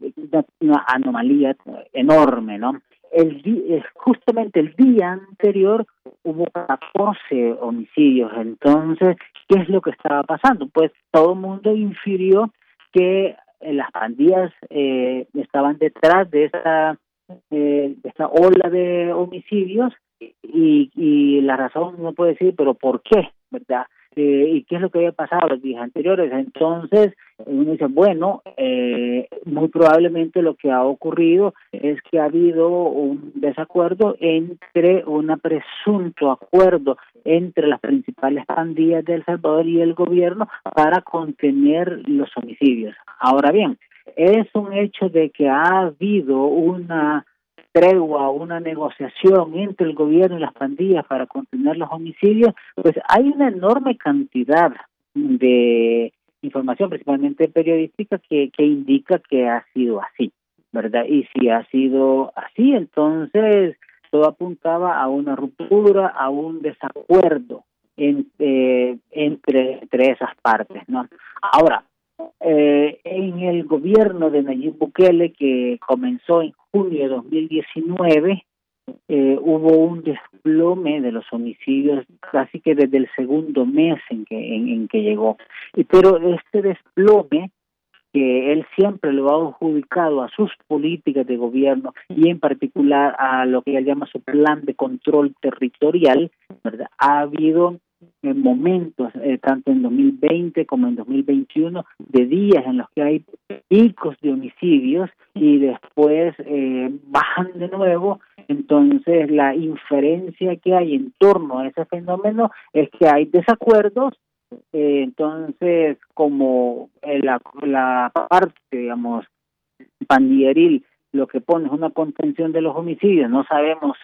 una anomalía enorme, ¿no? el eh, justamente el día anterior hubo 14 homicidios. Entonces, ¿qué es lo que estaba pasando? Pues todo el mundo infirió que eh, las pandillas eh, estaban detrás de esa, eh, de esa ola de homicidios y, y la razón no puede decir, pero ¿por qué? ¿Verdad? Eh, y qué es lo que había pasado los días anteriores. Entonces, uno dice, bueno, eh, muy probablemente lo que ha ocurrido es que ha habido un desacuerdo entre un presunto acuerdo entre las principales pandillas de El Salvador y el gobierno para contener los homicidios. Ahora bien, es un hecho de que ha habido una tregua, una negociación entre el gobierno y las pandillas para contener los homicidios, pues hay una enorme cantidad de información, principalmente periodística, que, indica que ha sido así, ¿verdad? Y si ha sido así, entonces todo apuntaba a una ruptura, a un desacuerdo entre, entre, entre esas partes, ¿no? Ahora, eh, en el gobierno de Nayib Bukele, que comenzó en junio de 2019, eh, hubo un desplome de los homicidios casi que desde el segundo mes en que en, que llegó pero este desplome que él siempre lo ha adjudicado a sus políticas de gobierno y en particular a lo que él llama su plan de control territorial. Ha habido en momentos, eh, tanto en 2020 como en 2021, de días en los que hay picos de homicidios y después eh, bajan de nuevo. Entonces, la inferencia que hay en torno a ese fenómeno es que hay desacuerdos. Eh, entonces, como la, la parte, digamos, pandilleril lo que pone es una contención de los homicidios, no sabemos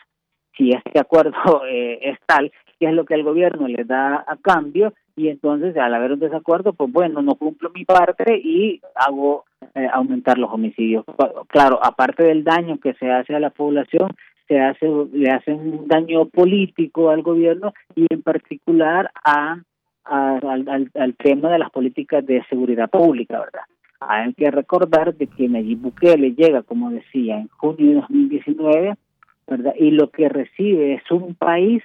si este acuerdo es tal, qué es lo que el gobierno le da a cambio y entonces al haber un desacuerdo, pues bueno, no cumplo mi parte y hago eh, aumentar los homicidios. Claro, aparte del daño que se hace a la población, se hace le hacen un daño político al gobierno y en particular a, al, al, tema de las políticas de seguridad pública, ¿verdad? Hay que recordar de que Nayib Bukele llega, como decía, en junio de 2019, ¿verdad? Y lo que recibe es un país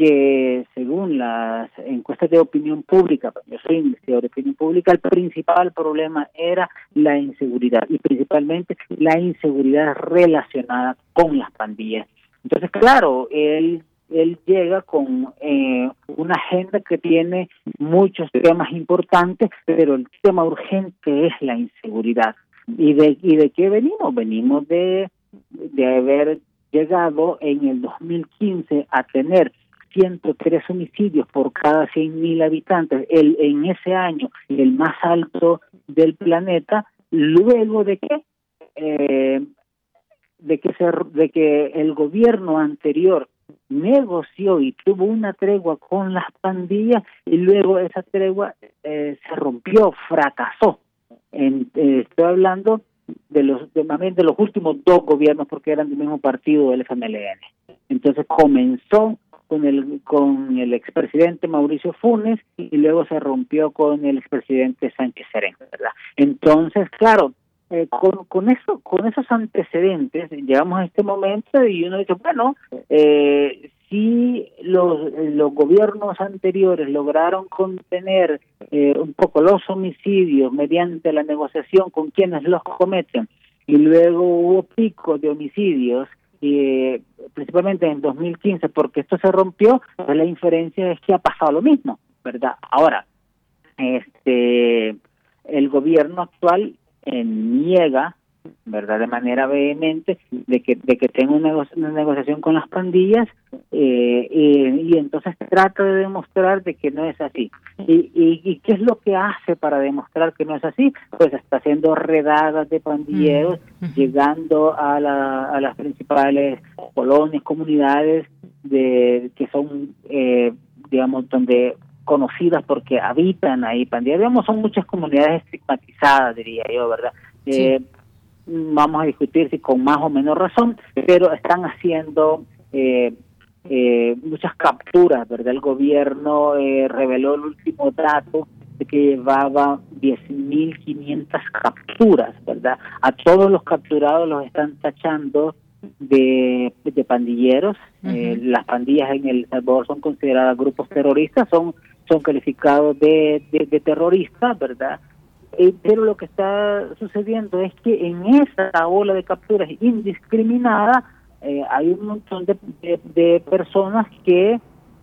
que según las encuestas de opinión pública, yo soy investigador de opinión pública, el principal problema era la inseguridad y principalmente la inseguridad relacionada con las pandillas. Entonces, claro, él él llega con eh, una agenda que tiene muchos temas importantes, pero el tema urgente es la inseguridad. ¿Y de, y de qué venimos? Venimos de, de haber llegado en el 2015 a tener 103 homicidios por cada 100.000 habitantes, el, en ese año el más alto del planeta, luego de que eh, de que se, de que el gobierno anterior negoció y tuvo una tregua con las pandillas y luego esa tregua eh, se rompió, fracasó. En, eh, estoy hablando de los de, de los últimos dos gobiernos porque eran del mismo partido del FMLN. Entonces comenzó con el con el expresidente Mauricio Funes y luego se rompió con el expresidente Sánchez Serén, ¿verdad? Entonces, claro, eh, con, con eso con esos antecedentes llegamos a este momento y uno dice, bueno, eh, si los, los gobiernos anteriores lograron contener eh, un poco los homicidios mediante la negociación con quienes los cometen y luego hubo picos de homicidios eh, principalmente en 2015, porque esto se rompió, pues la inferencia es que ha pasado lo mismo, ¿verdad? Ahora, este el gobierno actual eh, niega verdad de manera vehemente de que de que tenga una, negociación con las pandillas eh, y entonces trata de demostrar de que no es así. Y, y, qué es lo que hace para demostrar que no es así pues está haciendo redadas de pandilleros llegando a, la, a las principales colonias comunidades de que son eh, digamos donde conocidas porque habitan ahí pandilleros. Digamos son muchas comunidades estigmatizadas diría yo verdad eh, vamos a discutir si con más o menos razón, pero están haciendo eh, eh, muchas capturas, ¿verdad? El gobierno eh, reveló el último dato de que llevaba 10.500 capturas, ¿verdad? A todos los capturados los están tachando de, de pandilleros. las pandillas en El Salvador son consideradas grupos terroristas, son son calificados de, de, de terroristas, ¿verdad? Eh, pero lo que está sucediendo es que en esa ola de capturas indiscriminada eh, hay un montón de, de, personas que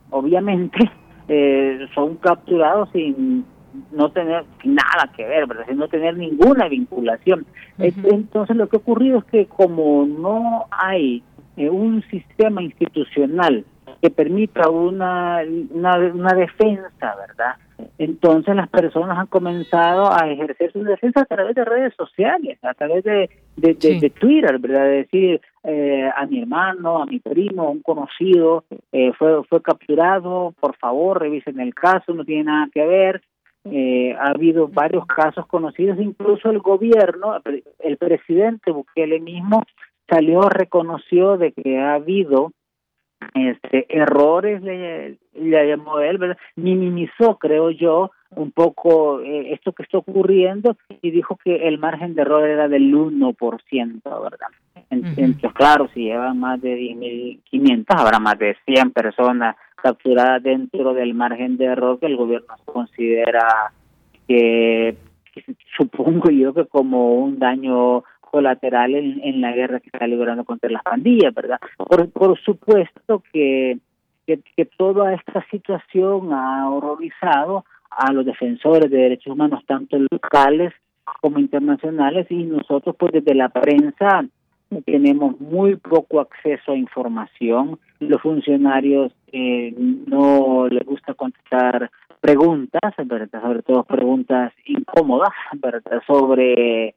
obviamente eh, son capturados sin no tener nada que ver, ¿verdad? sin no tener ninguna vinculación. Entonces lo que ha ocurrido es que como no hay un sistema institucional que permita una, una, una defensa, ¿verdad? Entonces las personas han comenzado a ejercer su defensa a través de redes sociales, a través de, de, Twitter, ¿verdad? De decir, eh, a mi hermano, a mi primo, a un conocido, eh, fue, fue capturado, por favor, revisen el caso, no tiene nada que ver. Eh, ha habido varios casos conocidos, incluso el gobierno, el presidente Bukele mismo salió, reconoció de que ha habido este errores le, llamó él, ¿verdad? minimizó, creo yo, un poco eh, esto que está ocurriendo y dijo que el margen de error era del 1%, ¿verdad? Entonces, claro, si llevan más de 10.500, habrá más de 100 personas capturadas dentro del margen de error que el gobierno considera que, supongo yo que como un daño colateral en, la guerra que está librando contra las pandillas, ¿verdad? Por, supuesto que, que, que toda esta situación ha horrorizado a los defensores de derechos humanos, tanto locales como internacionales, y nosotros pues desde la prensa tenemos muy poco acceso a información. Los funcionarios eh, no les gusta contestar preguntas, ¿verdad? sobre todo preguntas incómodas, ¿verdad? sobre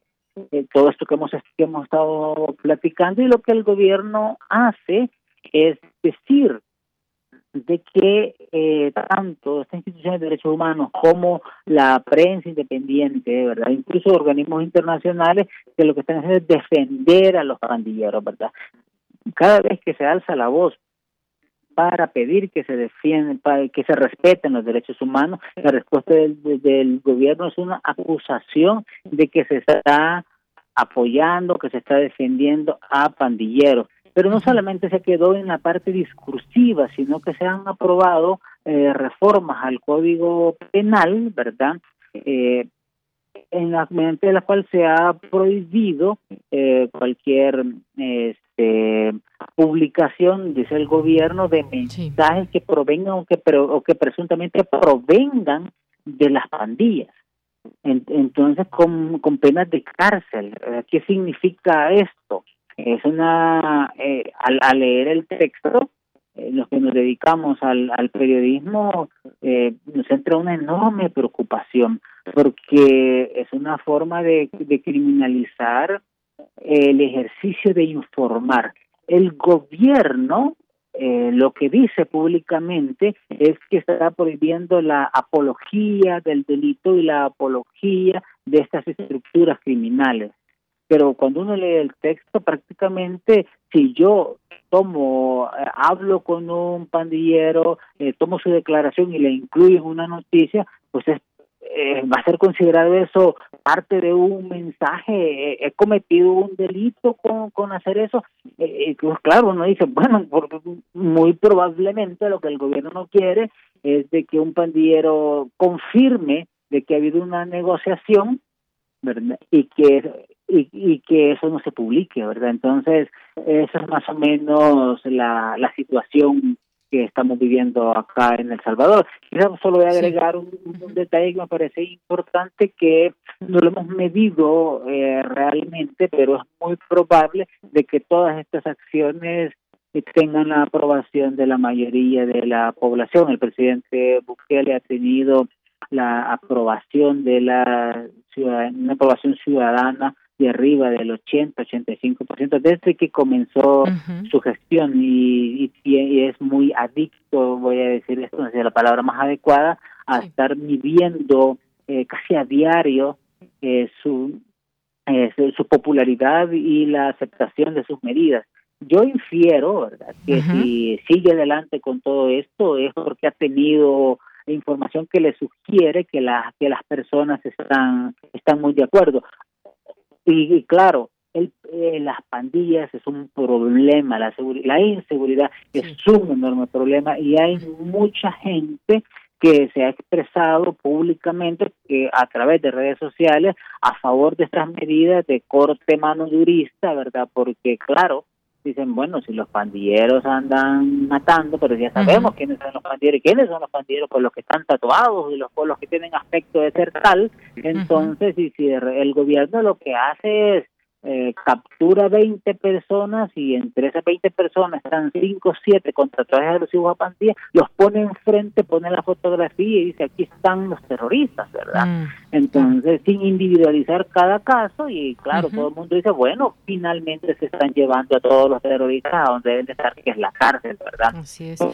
eh, todo esto que hemos, que hemos estado platicando y lo que el gobierno hace es decir de que eh, tanto estas instituciones de derechos humanos como la prensa independiente, ¿verdad? Incluso organismos internacionales que lo que están haciendo es defender a los pandilleros, ¿verdad? Cada vez que se alza la voz para pedir que se defienden, para que se respeten los derechos humanos, la respuesta del, del gobierno es una acusación de que se está apoyando, que se está defendiendo a pandilleros pero no solamente se quedó en la parte discursiva, sino que se han aprobado eh, reformas al Código Penal, ¿verdad? Eh, en la mediante la cual se ha prohibido eh, cualquier este, publicación, dice el gobierno, de mensajes que provengan o que, o que presuntamente provengan de las pandillas. Entonces, con, con penas de cárcel. ¿Qué significa esto? es una, eh, al, leer el texto, eh, los que nos dedicamos al, al periodismo, eh, nos entra una enorme preocupación, porque es una forma de, de criminalizar el ejercicio de informar. El gobierno eh, lo que dice públicamente es que está prohibiendo la apología del delito y la apología de estas estructuras criminales. Pero cuando uno lee el texto, prácticamente si yo tomo, eh, hablo con un pandillero, eh, tomo su declaración y le incluyo en una noticia, pues es, eh, va a ser considerado eso parte de un mensaje, he cometido un delito con, con hacer eso. pues claro, uno dice, bueno, muy probablemente lo que el gobierno no quiere es de que un pandillero confirme de que ha habido una negociación ¿verdad? y que y, que eso no se publique, ¿verdad? Entonces, esa es más o menos la, la situación que estamos viviendo acá en El Salvador. Quizás solo voy a agregar un, detalle que me parece importante que no lo hemos medido eh, realmente, pero es muy probable de que todas estas acciones tengan la aprobación de la mayoría de la población. El presidente Bukele ha tenido la aprobación de la ciudad, una aprobación ciudadana de arriba del 80-85% desde que comenzó su gestión y, y, es muy adicto, voy a decir esto, no sé la palabra más adecuada, a estar midiendo eh, casi a diario eh, su, eh, su, popularidad y la aceptación de sus medidas. Yo infiero ¿verdad? que si sigue adelante con todo esto es porque ha tenido información que le sugiere que, la, que las personas están, están muy de acuerdo. Y, claro, el, eh, las pandillas es un problema, la, la inseguridad es un enorme problema y hay mucha gente que se ha expresado públicamente que a través de redes sociales a favor de estas medidas de corte mano durista, ¿verdad? Porque claro, dicen, bueno, si los pandilleros andan matando, pero ya sabemos quiénes son los pandilleros, quiénes son los pandilleros, por los que están tatuados y los por los que tienen aspecto de ser tal, entonces, y si el gobierno lo que hace es eh, captura 20 personas y entre esas 20 personas están 5 o 7 contra tatuajes agresivos a pandillas, los pone enfrente, pone la fotografía y dice aquí están los terroristas, ¿verdad? Mm. Entonces, sin individualizar cada caso y claro, todo el mundo dice, bueno, finalmente se están llevando a todos los terroristas a donde deben estar, que es la cárcel, ¿verdad?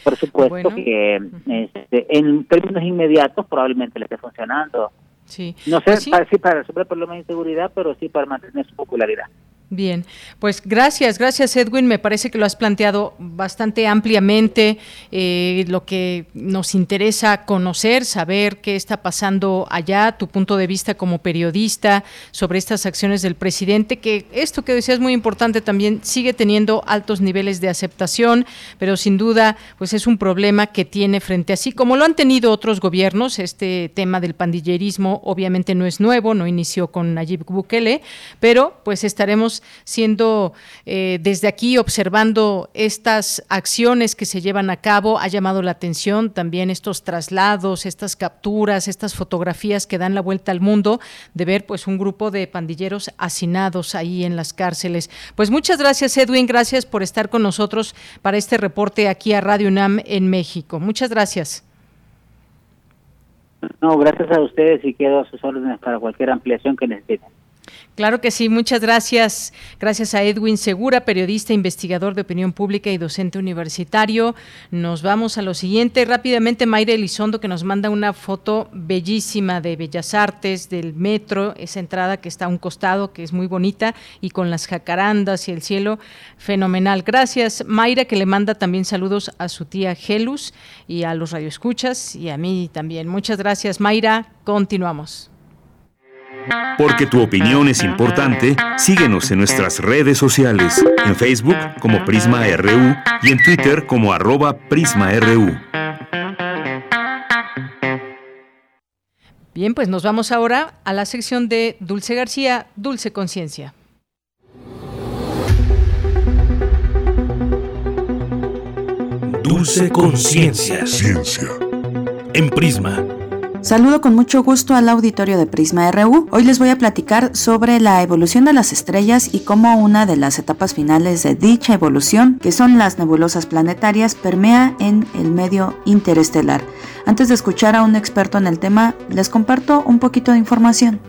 Por, supuesto que este, en términos inmediatos probablemente le esté funcionando. Sí. No sé pues para, para resolver el problema de inseguridad, pero sí para mantener su popularidad. Bien, pues gracias, gracias Edwin. Me parece que lo has planteado bastante ampliamente, eh, lo que nos interesa conocer, saber qué está pasando allá, tu punto de vista como periodista sobre estas acciones del presidente, que esto que decías es muy importante también sigue teniendo altos niveles de aceptación, pero sin duda pues es un problema que tiene frente a sí, como lo han tenido otros gobiernos, este tema del pandillerismo obviamente no es nuevo, no inició con Nayib Bukele, pero pues estaremos siendo eh, desde aquí observando estas acciones que se llevan a cabo. Ha llamado la atención también estos traslados, estas capturas, estas fotografías que dan la vuelta al mundo de ver pues un grupo de pandilleros hacinados ahí en las cárceles. Pues muchas gracias Edwin, gracias por estar con nosotros para este reporte aquí a Radio UNAM en México. Muchas gracias. No, gracias a ustedes y quedo a sus órdenes para cualquier ampliación que necesiten. Claro que sí, muchas gracias. Gracias a Edwin Segura, periodista, investigador de opinión pública y docente universitario. Nos vamos a lo siguiente. Rápidamente, Mayra Elizondo, que nos manda una foto bellísima de Bellas Artes, del metro, esa entrada que está a un costado, que es muy bonita, y con las jacarandas y el cielo, fenomenal. Gracias, Mayra, que le manda también saludos a su tía Gelus y a los radioescuchas y a mí también. Muchas gracias, Mayra. Continuamos. Porque tu opinión es importante, síguenos en nuestras redes sociales, en Facebook como Prisma RU y en Twitter como arroba PrismaRU. Bien, pues nos vamos ahora a la sección de Dulce García, Dulce Conciencia. Dulce Conciencia. Ciencia. En Prisma Saludo con mucho gusto al auditorio de Prisma RU. Hoy les voy a platicar sobre la evolución de las estrellas y cómo una de las etapas finales de dicha evolución, que son las nebulosas planetarias, permea en el medio interestelar. Antes de escuchar a un experto en el tema, les comparto un poquito de información.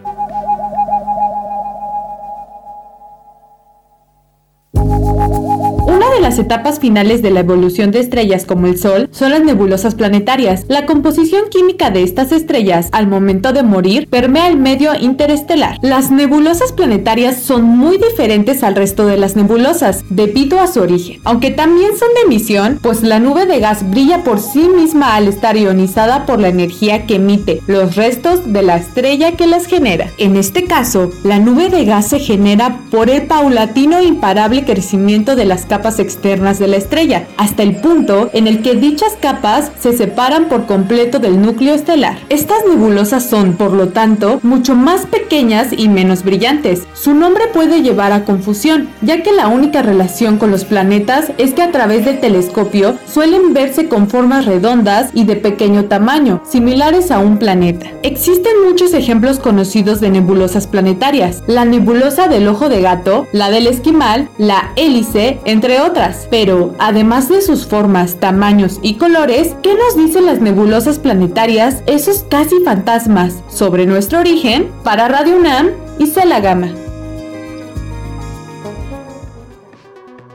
Las etapas finales de la evolución de estrellas como el Sol son las nebulosas planetarias. La composición química de estas estrellas al momento de morir permea el medio interestelar. Las nebulosas planetarias son muy diferentes al resto de las nebulosas debido a su origen, aunque también son de emisión, pues la nube de gas brilla por sí misma al estar ionizada por la energía que emite los restos de la estrella que las genera. En este caso, la nube de gas se genera por el paulatino e imparable crecimiento de las capas externas de la estrella, hasta el punto en el que dichas capas se separan por completo del núcleo estelar. Estas nebulosas son, por lo tanto, mucho más pequeñas y menos brillantes. Su nombre puede llevar a confusión, ya que la única relación con los planetas es que a través del telescopio suelen verse con formas redondas y de pequeño tamaño, similares a un planeta. Existen muchos ejemplos conocidos de nebulosas planetarias, la nebulosa del ojo de gato, la del esquimal, la hélice, entre otras pero además de sus formas, tamaños y colores, ¿qué nos dicen las nebulosas planetarias, esos casi fantasmas, sobre nuestro origen? Para Radio UNAM y la Gama.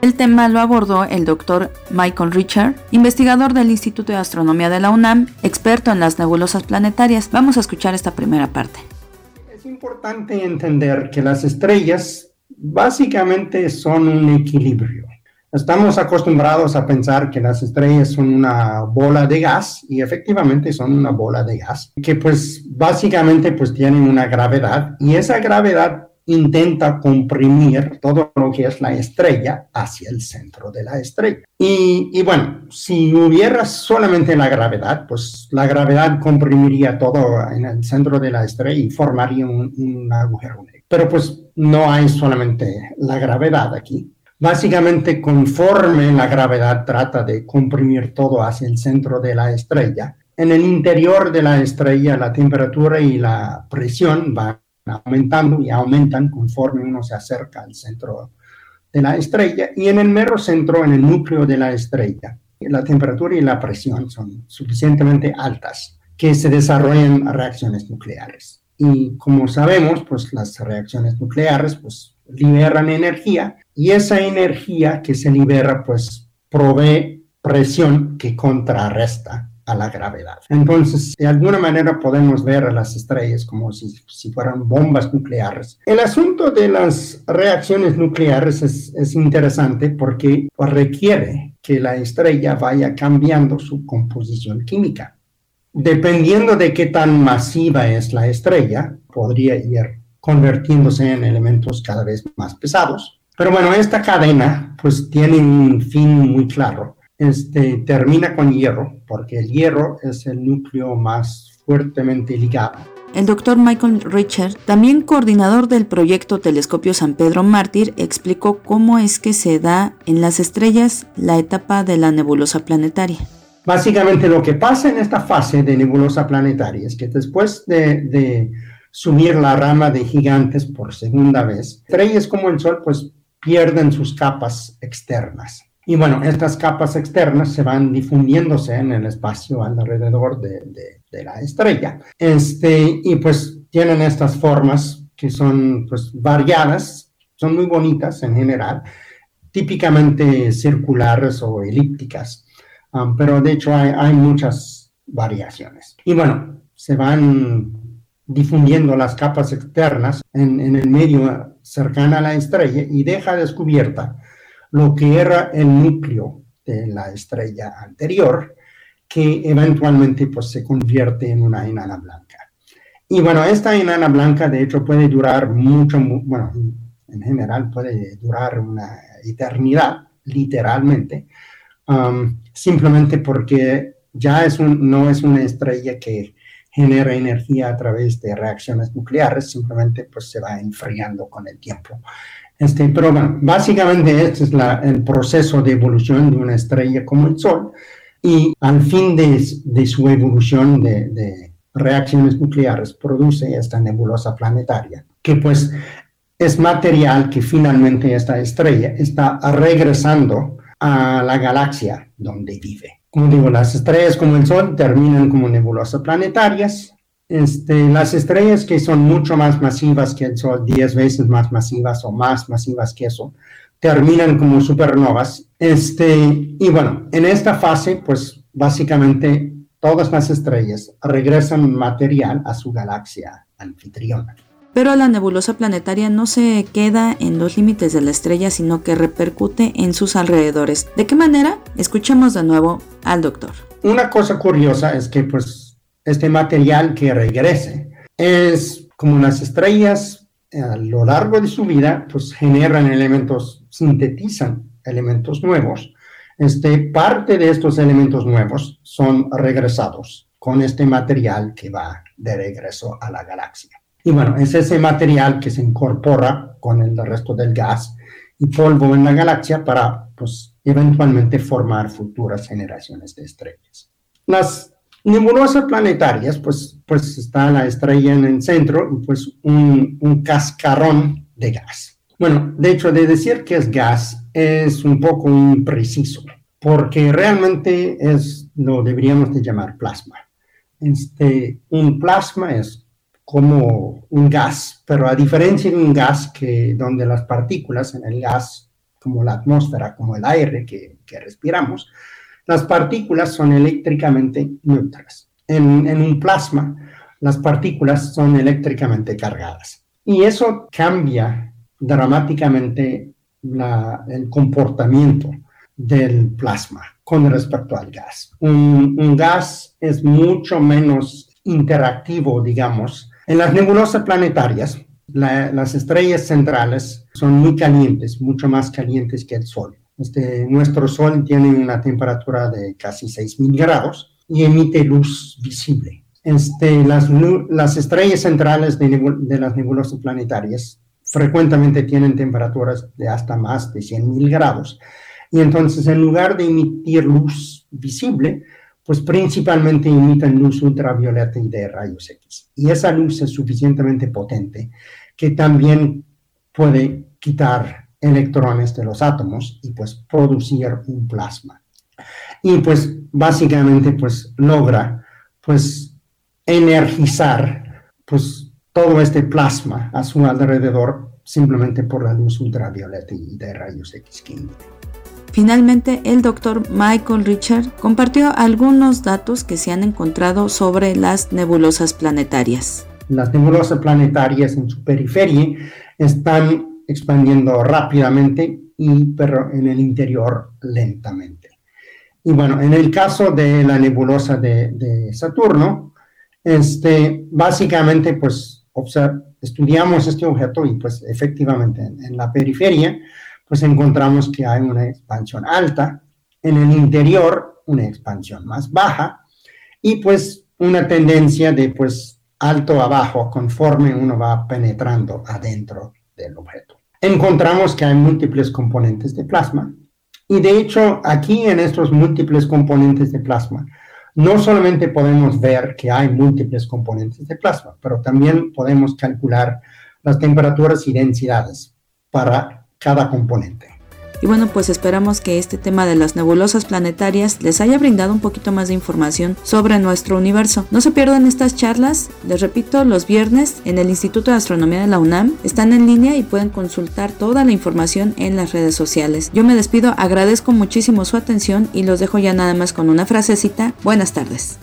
El tema lo abordó el doctor Michael Richard, investigador del Instituto de Astronomía de la UNAM, experto en las nebulosas planetarias. Vamos a escuchar esta primera parte. Es importante entender que las estrellas básicamente son un equilibrio. Estamos acostumbrados a pensar que las estrellas son una bola de gas y efectivamente son una bola de gas que pues básicamente pues tienen una gravedad y esa gravedad intenta comprimir todo lo que es la estrella hacia el centro de la estrella. Y, bueno, si hubiera solamente la gravedad, pues la gravedad comprimiría todo en el centro de la estrella y formaría un, un agujero negro. Pero pues no hay solamente la gravedad aquí. Básicamente, conforme la gravedad trata de comprimir todo hacia el centro de la estrella, en el interior de la estrella la temperatura y la presión van aumentando y aumentan conforme uno se acerca al centro de la estrella y en el mero centro, en el núcleo de la estrella, la temperatura y la presión son suficientemente altas que se desarrollen reacciones nucleares. Y como sabemos, pues las reacciones nucleares pues liberan energía y esa energía que se libera pues provee presión que contrarresta a la gravedad. Entonces, de alguna manera podemos ver a las estrellas como si, fueran bombas nucleares. El asunto de las reacciones nucleares es, es interesante porque requiere que la estrella vaya cambiando su composición química. Dependiendo de qué tan masiva es la estrella, podría ir convirtiéndose en elementos cada vez más pesados. Pero bueno, esta cadena pues tiene un fin muy claro este, termina con hierro, porque el hierro es el núcleo más fuertemente ligado. El doctor Michael Richard, también coordinador del proyecto Telescopio San Pedro Mártir, explicó cómo es que se da en las estrellas la etapa de la nebulosa planetaria. Básicamente lo que pasa en esta fase de nebulosa planetaria es que después de, de subir la rama de gigantes por segunda vez, estrellas como el Sol pues pierden sus capas externas. Y bueno, estas capas externas se van difundiéndose en el espacio alrededor de, la estrella. Este, y pues tienen estas formas que son pues variadas, son muy bonitas en general, típicamente circulares o elípticas, um, pero de hecho hay, muchas variaciones. Y bueno, se van difundiendo las capas externas en, en el medio cercano a la estrella y deja descubierta lo que era el núcleo de la estrella anterior, que eventualmente pues, se convierte en una enana blanca. Y bueno, esta enana blanca de hecho puede durar mucho, bueno, en general puede durar una eternidad, literalmente, um, simplemente porque ya es un, no es una estrella que genera energía a través de reacciones nucleares, simplemente pues se va enfriando con el tiempo. Este, pero bueno, básicamente este es el proceso de evolución de una estrella como el Sol y al fin de, su evolución de, reacciones nucleares produce esta nebulosa planetaria, que pues es material que finalmente esta estrella está regresando a la galaxia donde vive. Como digo, las estrellas como el Sol terminan como nebulosas planetarias este, las estrellas que son mucho más masivas que el Sol, 10 veces más masivas o más masivas que eso, terminan como supernovas. Este, y bueno, en esta fase, pues básicamente todas las estrellas regresan material a su galaxia anfitriona. Pero la nebulosa planetaria no se queda en los límites de la estrella, sino que repercute en sus alrededores. ¿De qué manera? Escuchemos de nuevo al doctor. Una cosa curiosa es que pues este material que regrese. Es como las estrellas eh, a lo largo de su vida, pues generan elementos, sintetizan elementos nuevos. Este, parte de estos elementos nuevos son regresados con este material que va de regreso a la galaxia. Y bueno, es ese material que se incorpora con el resto del gas y polvo en la galaxia para, pues, eventualmente formar futuras generaciones de estrellas. Las nebulosas planetarias, pues, pues está la estrella en el centro y pues un, un cascarón de gas. Bueno, de hecho, de decir que es gas es un poco impreciso, porque realmente es, lo deberíamos de llamar plasma. Este, un plasma es como un gas, pero a diferencia de un gas que donde las partículas en el gas, como la atmósfera, como el aire que, que respiramos, las partículas son eléctricamente neutras. En, un plasma, las partículas son eléctricamente cargadas. Y eso cambia dramáticamente el comportamiento del plasma con respecto al gas. Un, gas es mucho menos interactivo, digamos. En las nebulosas planetarias, las estrellas centrales son muy calientes, mucho más calientes que el Sol. Este, nuestro Sol tiene una temperatura de casi 6.000 grados y emite luz visible. Este, las, las estrellas centrales de, de, las nebulosas planetarias frecuentemente tienen temperaturas de hasta más de 100.000 grados. Y entonces, en lugar de emitir luz visible, pues principalmente emiten luz ultravioleta y de rayos X. Y esa luz es suficientemente potente que también puede quitar electrones de los átomos y pues producir un plasma. Y pues básicamente pues logra pues energizar pues todo este plasma a su alrededor simplemente por la luz ultravioleta y de rayos X Finalmente, el doctor Michael Richard compartió algunos datos que se han encontrado sobre las nebulosas planetarias. Las nebulosas planetarias en su periferia están expandiendo rápidamente y pero en el interior lentamente. Y bueno, en el caso de la nebulosa de, Saturno, este, básicamente pues estudiamos este objeto y pues efectivamente en, la periferia pues encontramos que hay una expansión alta, en el interior una expansión más baja y pues una tendencia de pues alto a bajo conforme uno va penetrando adentro del objeto. Encontramos que hay múltiples componentes de plasma y de hecho aquí en estos múltiples componentes de plasma no solamente podemos ver que hay múltiples componentes de plasma, pero también podemos calcular las temperaturas y densidades para cada componente. Y bueno, pues esperamos que este tema de las nebulosas planetarias les haya brindado un poquito más de información sobre nuestro universo. No se pierdan estas charlas, les repito, los viernes en el Instituto de Astronomía de la UNAM. Están en línea y pueden consultar toda la información en las redes sociales. Yo me despido, agradezco muchísimo su atención y los dejo ya nada más con una frasecita. Buenas tardes.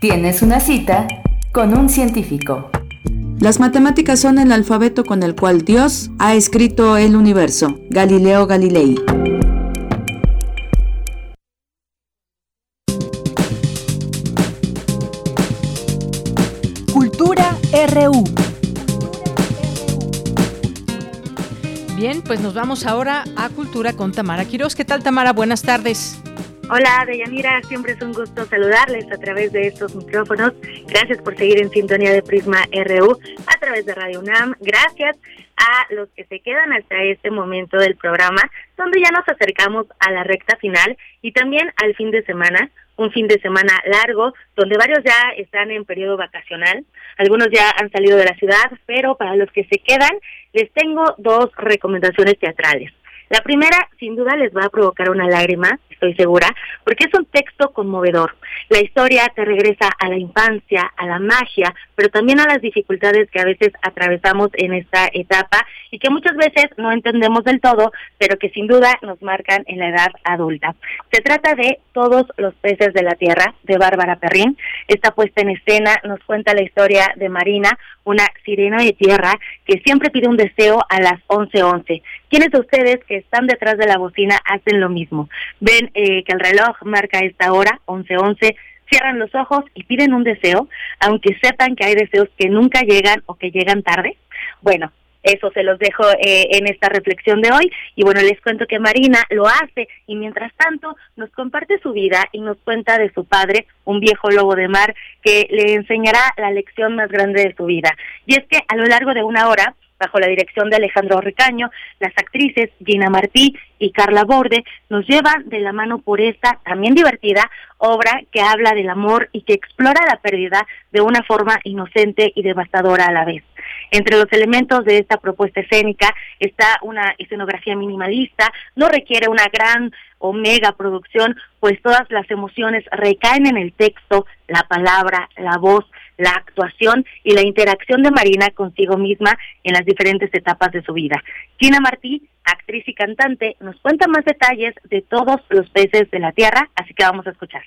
Tienes una cita con un científico. Las matemáticas son el alfabeto con el cual Dios ha escrito el universo. Galileo Galilei. Cultura RU. Bien, pues nos vamos ahora a Cultura con Tamara Quiroz. ¿Qué tal, Tamara? Buenas tardes. Hola, Deyanira, siempre es un gusto saludarles a través de estos micrófonos. Gracias por seguir en sintonía de Prisma RU a través de Radio UNAM. Gracias a los que se quedan hasta este momento del programa, donde ya nos acercamos a la recta final y también al fin de semana, un fin de semana largo, donde varios ya están en periodo vacacional, algunos ya han salido de la ciudad, pero para los que se quedan, les tengo dos recomendaciones teatrales. La primera, sin duda, les va a provocar una lágrima, estoy segura, porque es un texto conmovedor. La historia te regresa a la infancia, a la magia, pero también a las dificultades que a veces atravesamos en esta etapa y que muchas veces no entendemos del todo, pero que sin duda nos marcan en la edad adulta. Se trata de Todos los peces de la tierra, de Bárbara Perrín. Esta puesta en escena nos cuenta la historia de Marina, una sirena de tierra que siempre pide un deseo a las 11:11. ¿Quiénes de ustedes que están detrás de la bocina hacen lo mismo? Ven eh, que el reloj marca esta hora, 11:11, cierran los ojos y piden un deseo, aunque sepan que hay deseos que nunca llegan o que llegan tarde. Bueno, eso se los dejo eh, en esta reflexión de hoy. Y bueno, les cuento que Marina lo hace y mientras tanto nos comparte su vida y nos cuenta de su padre, un viejo lobo de mar, que le enseñará la lección más grande de su vida. Y es que a lo largo de una hora, bajo la dirección de Alejandro Ricaño, las actrices Gina Martí y Carla Borde nos llevan de la mano por esta también divertida obra que habla del amor y que explora la pérdida de una forma inocente y devastadora a la vez. Entre los elementos de esta propuesta escénica está una escenografía minimalista, no requiere una gran o mega producción, pues todas las emociones recaen en el texto, la palabra, la voz, la actuación y la interacción de Marina consigo misma en las diferentes etapas de su vida. Gina Martí, actriz y cantante, nos cuenta más detalles de todos los peces de la tierra, así que vamos a escuchar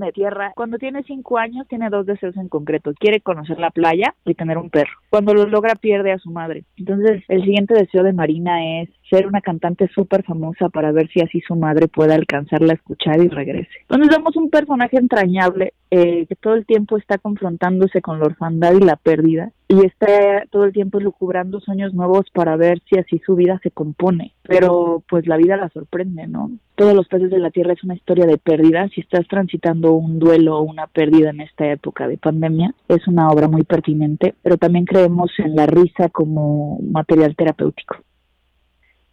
de tierra. Cuando tiene cinco años tiene dos deseos en concreto. Quiere conocer la playa y tener un perro. Cuando lo logra pierde a su madre. Entonces el siguiente deseo de Marina es ser una cantante súper famosa para ver si así su madre puede alcanzarla a escuchar y regrese. Entonces vemos un personaje entrañable eh, que todo el tiempo está confrontándose con la orfandad y la pérdida y está todo el tiempo lucubrando sueños nuevos para ver si así su vida se compone. Pero pues la vida la sorprende, ¿no? Todos los peces de la tierra es una historia de pérdida. Si estás transitando un duelo o una pérdida en esta época de pandemia, es una obra muy pertinente, pero también creemos en la risa como material terapéutico.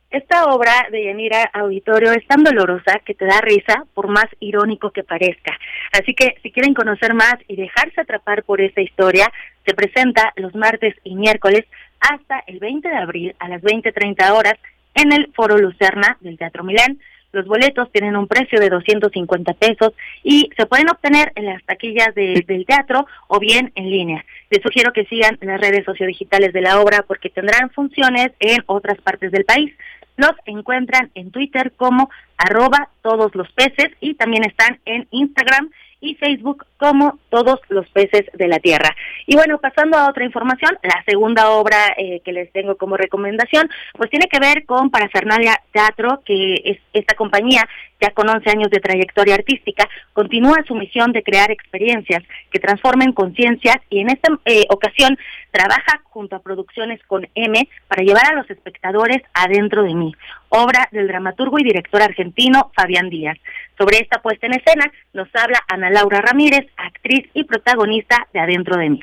Esta obra de Yanira Auditorio es tan dolorosa que te da risa, por más irónico que parezca. Así que si quieren conocer más y dejarse atrapar por esta historia, se presenta los martes y miércoles hasta el 20 de abril a las 20.30 horas en el Foro Lucerna del Teatro Milán. Los boletos tienen un precio de 250 pesos y se pueden obtener en las taquillas del teatro o bien en línea. Les sugiero que sigan las redes sociodigitales de la obra porque tendrán funciones en otras partes del país. Los encuentran en Twitter como arroba todos los peces y también están en Instagram y Facebook como todos los peces de la tierra. Y bueno, pasando a otra información, la segunda obra eh, que les tengo como recomendación, pues tiene que ver con Parafernalia Teatro, que es esta compañía ya con 11 años de trayectoria artística, continúa su misión de crear experiencias que transformen conciencias y en esta eh, ocasión trabaja junto a Producciones con M para llevar a los espectadores adentro de mí, obra del dramaturgo y director argentino Fabián Díaz. Sobre esta puesta en escena nos habla Ana Laura Ramírez, actriz y protagonista de Adentro de mí.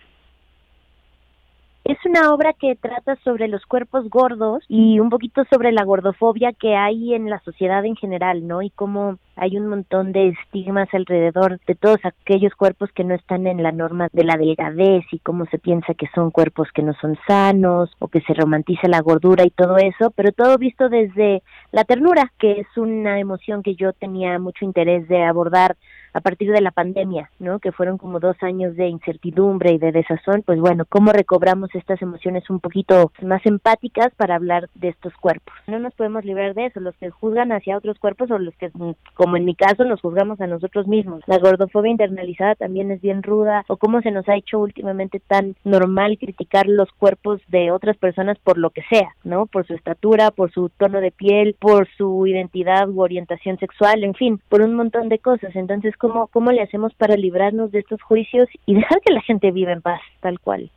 Es una obra que trata sobre los cuerpos gordos y un poquito sobre la gordofobia que hay en la sociedad en general, ¿no? Y cómo hay un montón de estigmas alrededor de todos aquellos cuerpos que no están en la norma de la delgadez y cómo se piensa que son cuerpos que no son sanos o que se romantiza la gordura y todo eso, pero todo visto desde la ternura, que es una emoción que yo tenía mucho interés de abordar a partir de la pandemia, ¿no? Que fueron como dos años de incertidumbre y de desazón, pues bueno, cómo recobramos estas emociones un poquito más empáticas para hablar de estos cuerpos. No nos podemos librar de eso, los que juzgan hacia otros cuerpos o los que, como en mi caso, nos juzgamos a nosotros mismos. La gordofobia internalizada también es bien ruda, o cómo se nos ha hecho últimamente tan normal criticar los cuerpos de otras personas por lo que sea, ¿no? Por su estatura, por su tono de piel, por su identidad u orientación sexual, en fin, por un montón de cosas. Entonces, cómo, cómo le hacemos para librarnos de estos juicios y dejar que la gente viva en paz, tal cual.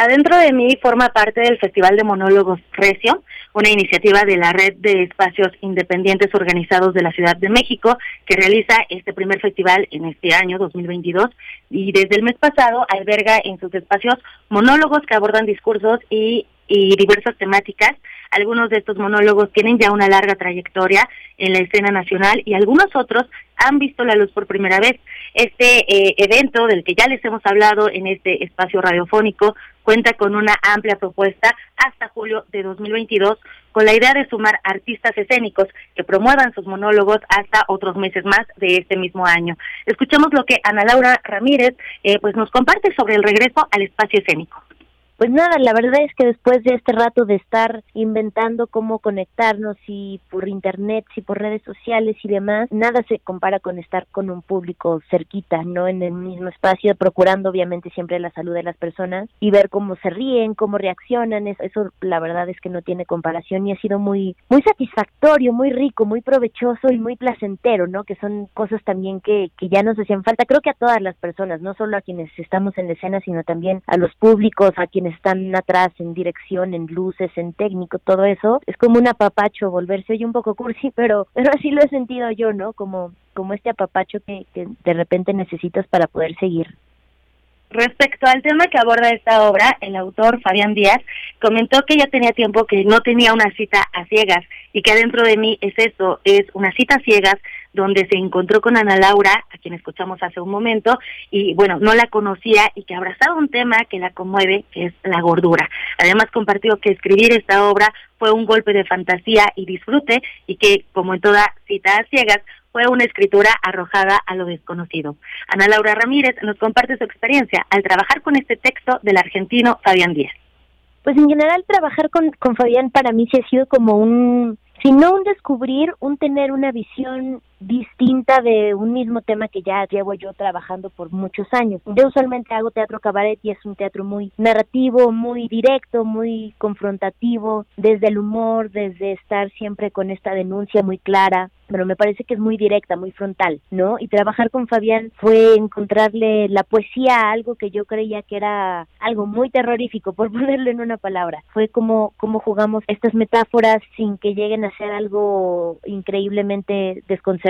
Adentro de mí forma parte del Festival de Monólogos Recio, una iniciativa de la Red de Espacios Independientes Organizados de la Ciudad de México, que realiza este primer festival en este año 2022 y desde el mes pasado alberga en sus espacios monólogos que abordan discursos y, y diversas temáticas algunos de estos monólogos tienen ya una larga trayectoria en la escena nacional y algunos otros han visto la luz por primera vez. Este eh, evento del que ya les hemos hablado en este espacio radiofónico cuenta con una amplia propuesta hasta julio de 2022 con la idea de sumar artistas escénicos que promuevan sus monólogos hasta otros meses más de este mismo año. Escuchemos lo que Ana Laura Ramírez eh, pues nos comparte sobre el regreso al espacio escénico. Pues nada, la verdad es que después de este rato de estar inventando cómo conectarnos y por internet, y por redes sociales y demás, nada se compara con estar con un público cerquita, ¿no? En el mismo espacio, procurando obviamente siempre la salud de las personas y ver cómo se ríen, cómo reaccionan, eso, eso la verdad es que no tiene comparación y ha sido muy muy satisfactorio, muy rico, muy provechoso y muy placentero, ¿no? Que son cosas también que, que ya nos hacían falta, creo que a todas las personas, no solo a quienes estamos en la escena, sino también a los públicos, a quienes están atrás en dirección, en luces, en técnico, todo eso, es como un apapacho volverse hoy un poco cursi, pero, pero así lo he sentido yo, ¿no? Como, como este apapacho que, que de repente necesitas para poder seguir. Respecto al tema que aborda esta obra, el autor Fabián Díaz comentó que ya tenía tiempo que no tenía una cita a ciegas y que adentro de mí es eso, es una cita a ciegas donde se encontró con Ana Laura, a quien escuchamos hace un momento, y bueno, no la conocía y que abrazaba un tema que la conmueve, que es la gordura. Además compartió que escribir esta obra fue un golpe de fantasía y disfrute y que, como en toda cita a ciegas, fue una escritura arrojada a lo desconocido. Ana Laura Ramírez nos comparte su experiencia al trabajar con este texto del argentino Fabián Díaz. Pues en general trabajar con, con Fabián para mí se ha sido como un, si no un descubrir, un tener una visión distinta de un mismo tema que ya llevo yo trabajando por muchos años. Yo usualmente hago teatro cabaret y es un teatro muy narrativo, muy directo, muy confrontativo, desde el humor, desde estar siempre con esta denuncia muy clara, pero me parece que es muy directa, muy frontal, ¿no? Y trabajar con Fabián fue encontrarle la poesía a algo que yo creía que era algo muy terrorífico, por ponerlo en una palabra. Fue como, como jugamos estas metáforas sin que lleguen a ser algo increíblemente desconcertante,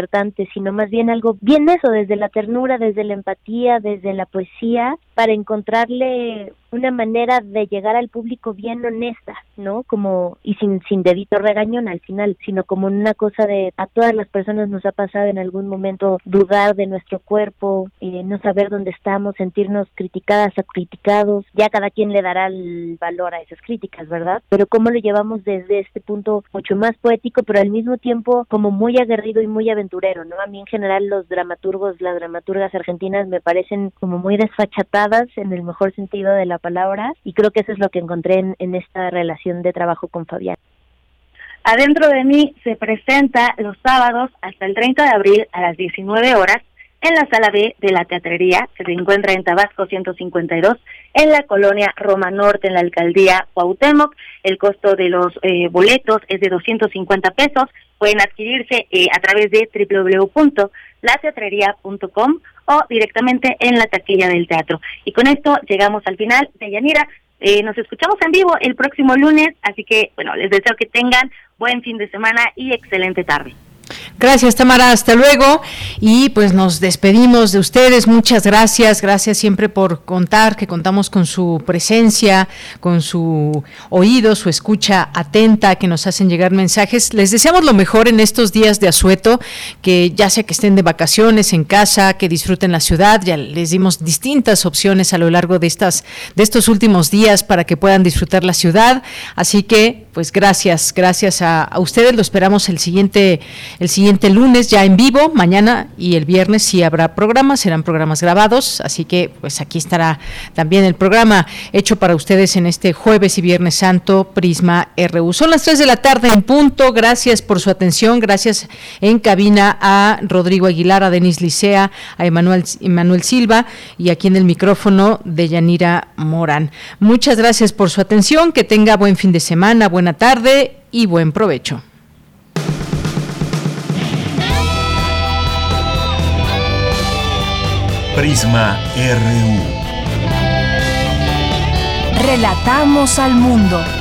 sino más bien algo bien eso, desde la ternura, desde la empatía, desde la poesía, para encontrarle una manera de llegar al público bien honesta, ¿no? Como, y sin, sin dedito regañón al final, sino como una cosa de a todas las personas nos ha pasado en algún momento dudar de nuestro cuerpo, eh, no saber dónde estamos, sentirnos criticadas o criticados, ya cada quien le dará el valor a esas críticas, ¿verdad? Pero cómo lo llevamos desde este punto mucho más poético, pero al mismo tiempo como muy aguerrido y muy aventurero, ¿no? A mí en general los dramaturgos, las dramaturgas argentinas me parecen como muy desfachatadas en el mejor sentido de la palabra y creo que eso es lo que encontré en, esta relación de trabajo con Fabián. Adentro de mí se presenta los sábados hasta el 30 de abril a las 19 horas en la sala B de la teatrería, que se encuentra en Tabasco 152, en la colonia Roma Norte, en la alcaldía Cuauhtémoc. El costo de los eh, boletos es de 250 pesos. Pueden adquirirse eh, a través de www.lateatrería.com o directamente en la taquilla del teatro. Y con esto llegamos al final de Yanira. Eh, nos escuchamos en vivo el próximo lunes, así que bueno, les deseo que tengan buen fin de semana y excelente tarde. Gracias, Tamara. Hasta luego. Y pues nos despedimos de ustedes. Muchas gracias. Gracias siempre por contar, que contamos con su presencia, con su oído, su escucha atenta, que nos hacen llegar mensajes. Les deseamos lo mejor en estos días de asueto, que ya sea que estén de vacaciones en casa, que disfruten la ciudad. Ya les dimos distintas opciones a lo largo de estas, de estos últimos días para que puedan disfrutar la ciudad. Así que, pues gracias, gracias a, ustedes. Lo esperamos el siguiente el siguiente lunes ya en vivo, mañana y el viernes sí habrá programas, serán programas grabados, así que pues aquí estará también el programa hecho para ustedes en este jueves y viernes santo Prisma RU. Son las 3 de la tarde en punto, gracias por su atención, gracias en cabina a Rodrigo Aguilar, a Denis Licea, a Emanuel, Emanuel Silva y aquí en el micrófono de Yanira Morán. Muchas gracias por su atención, que tenga buen fin de semana, buena tarde y buen provecho. Prisma RU. Relatamos al mundo.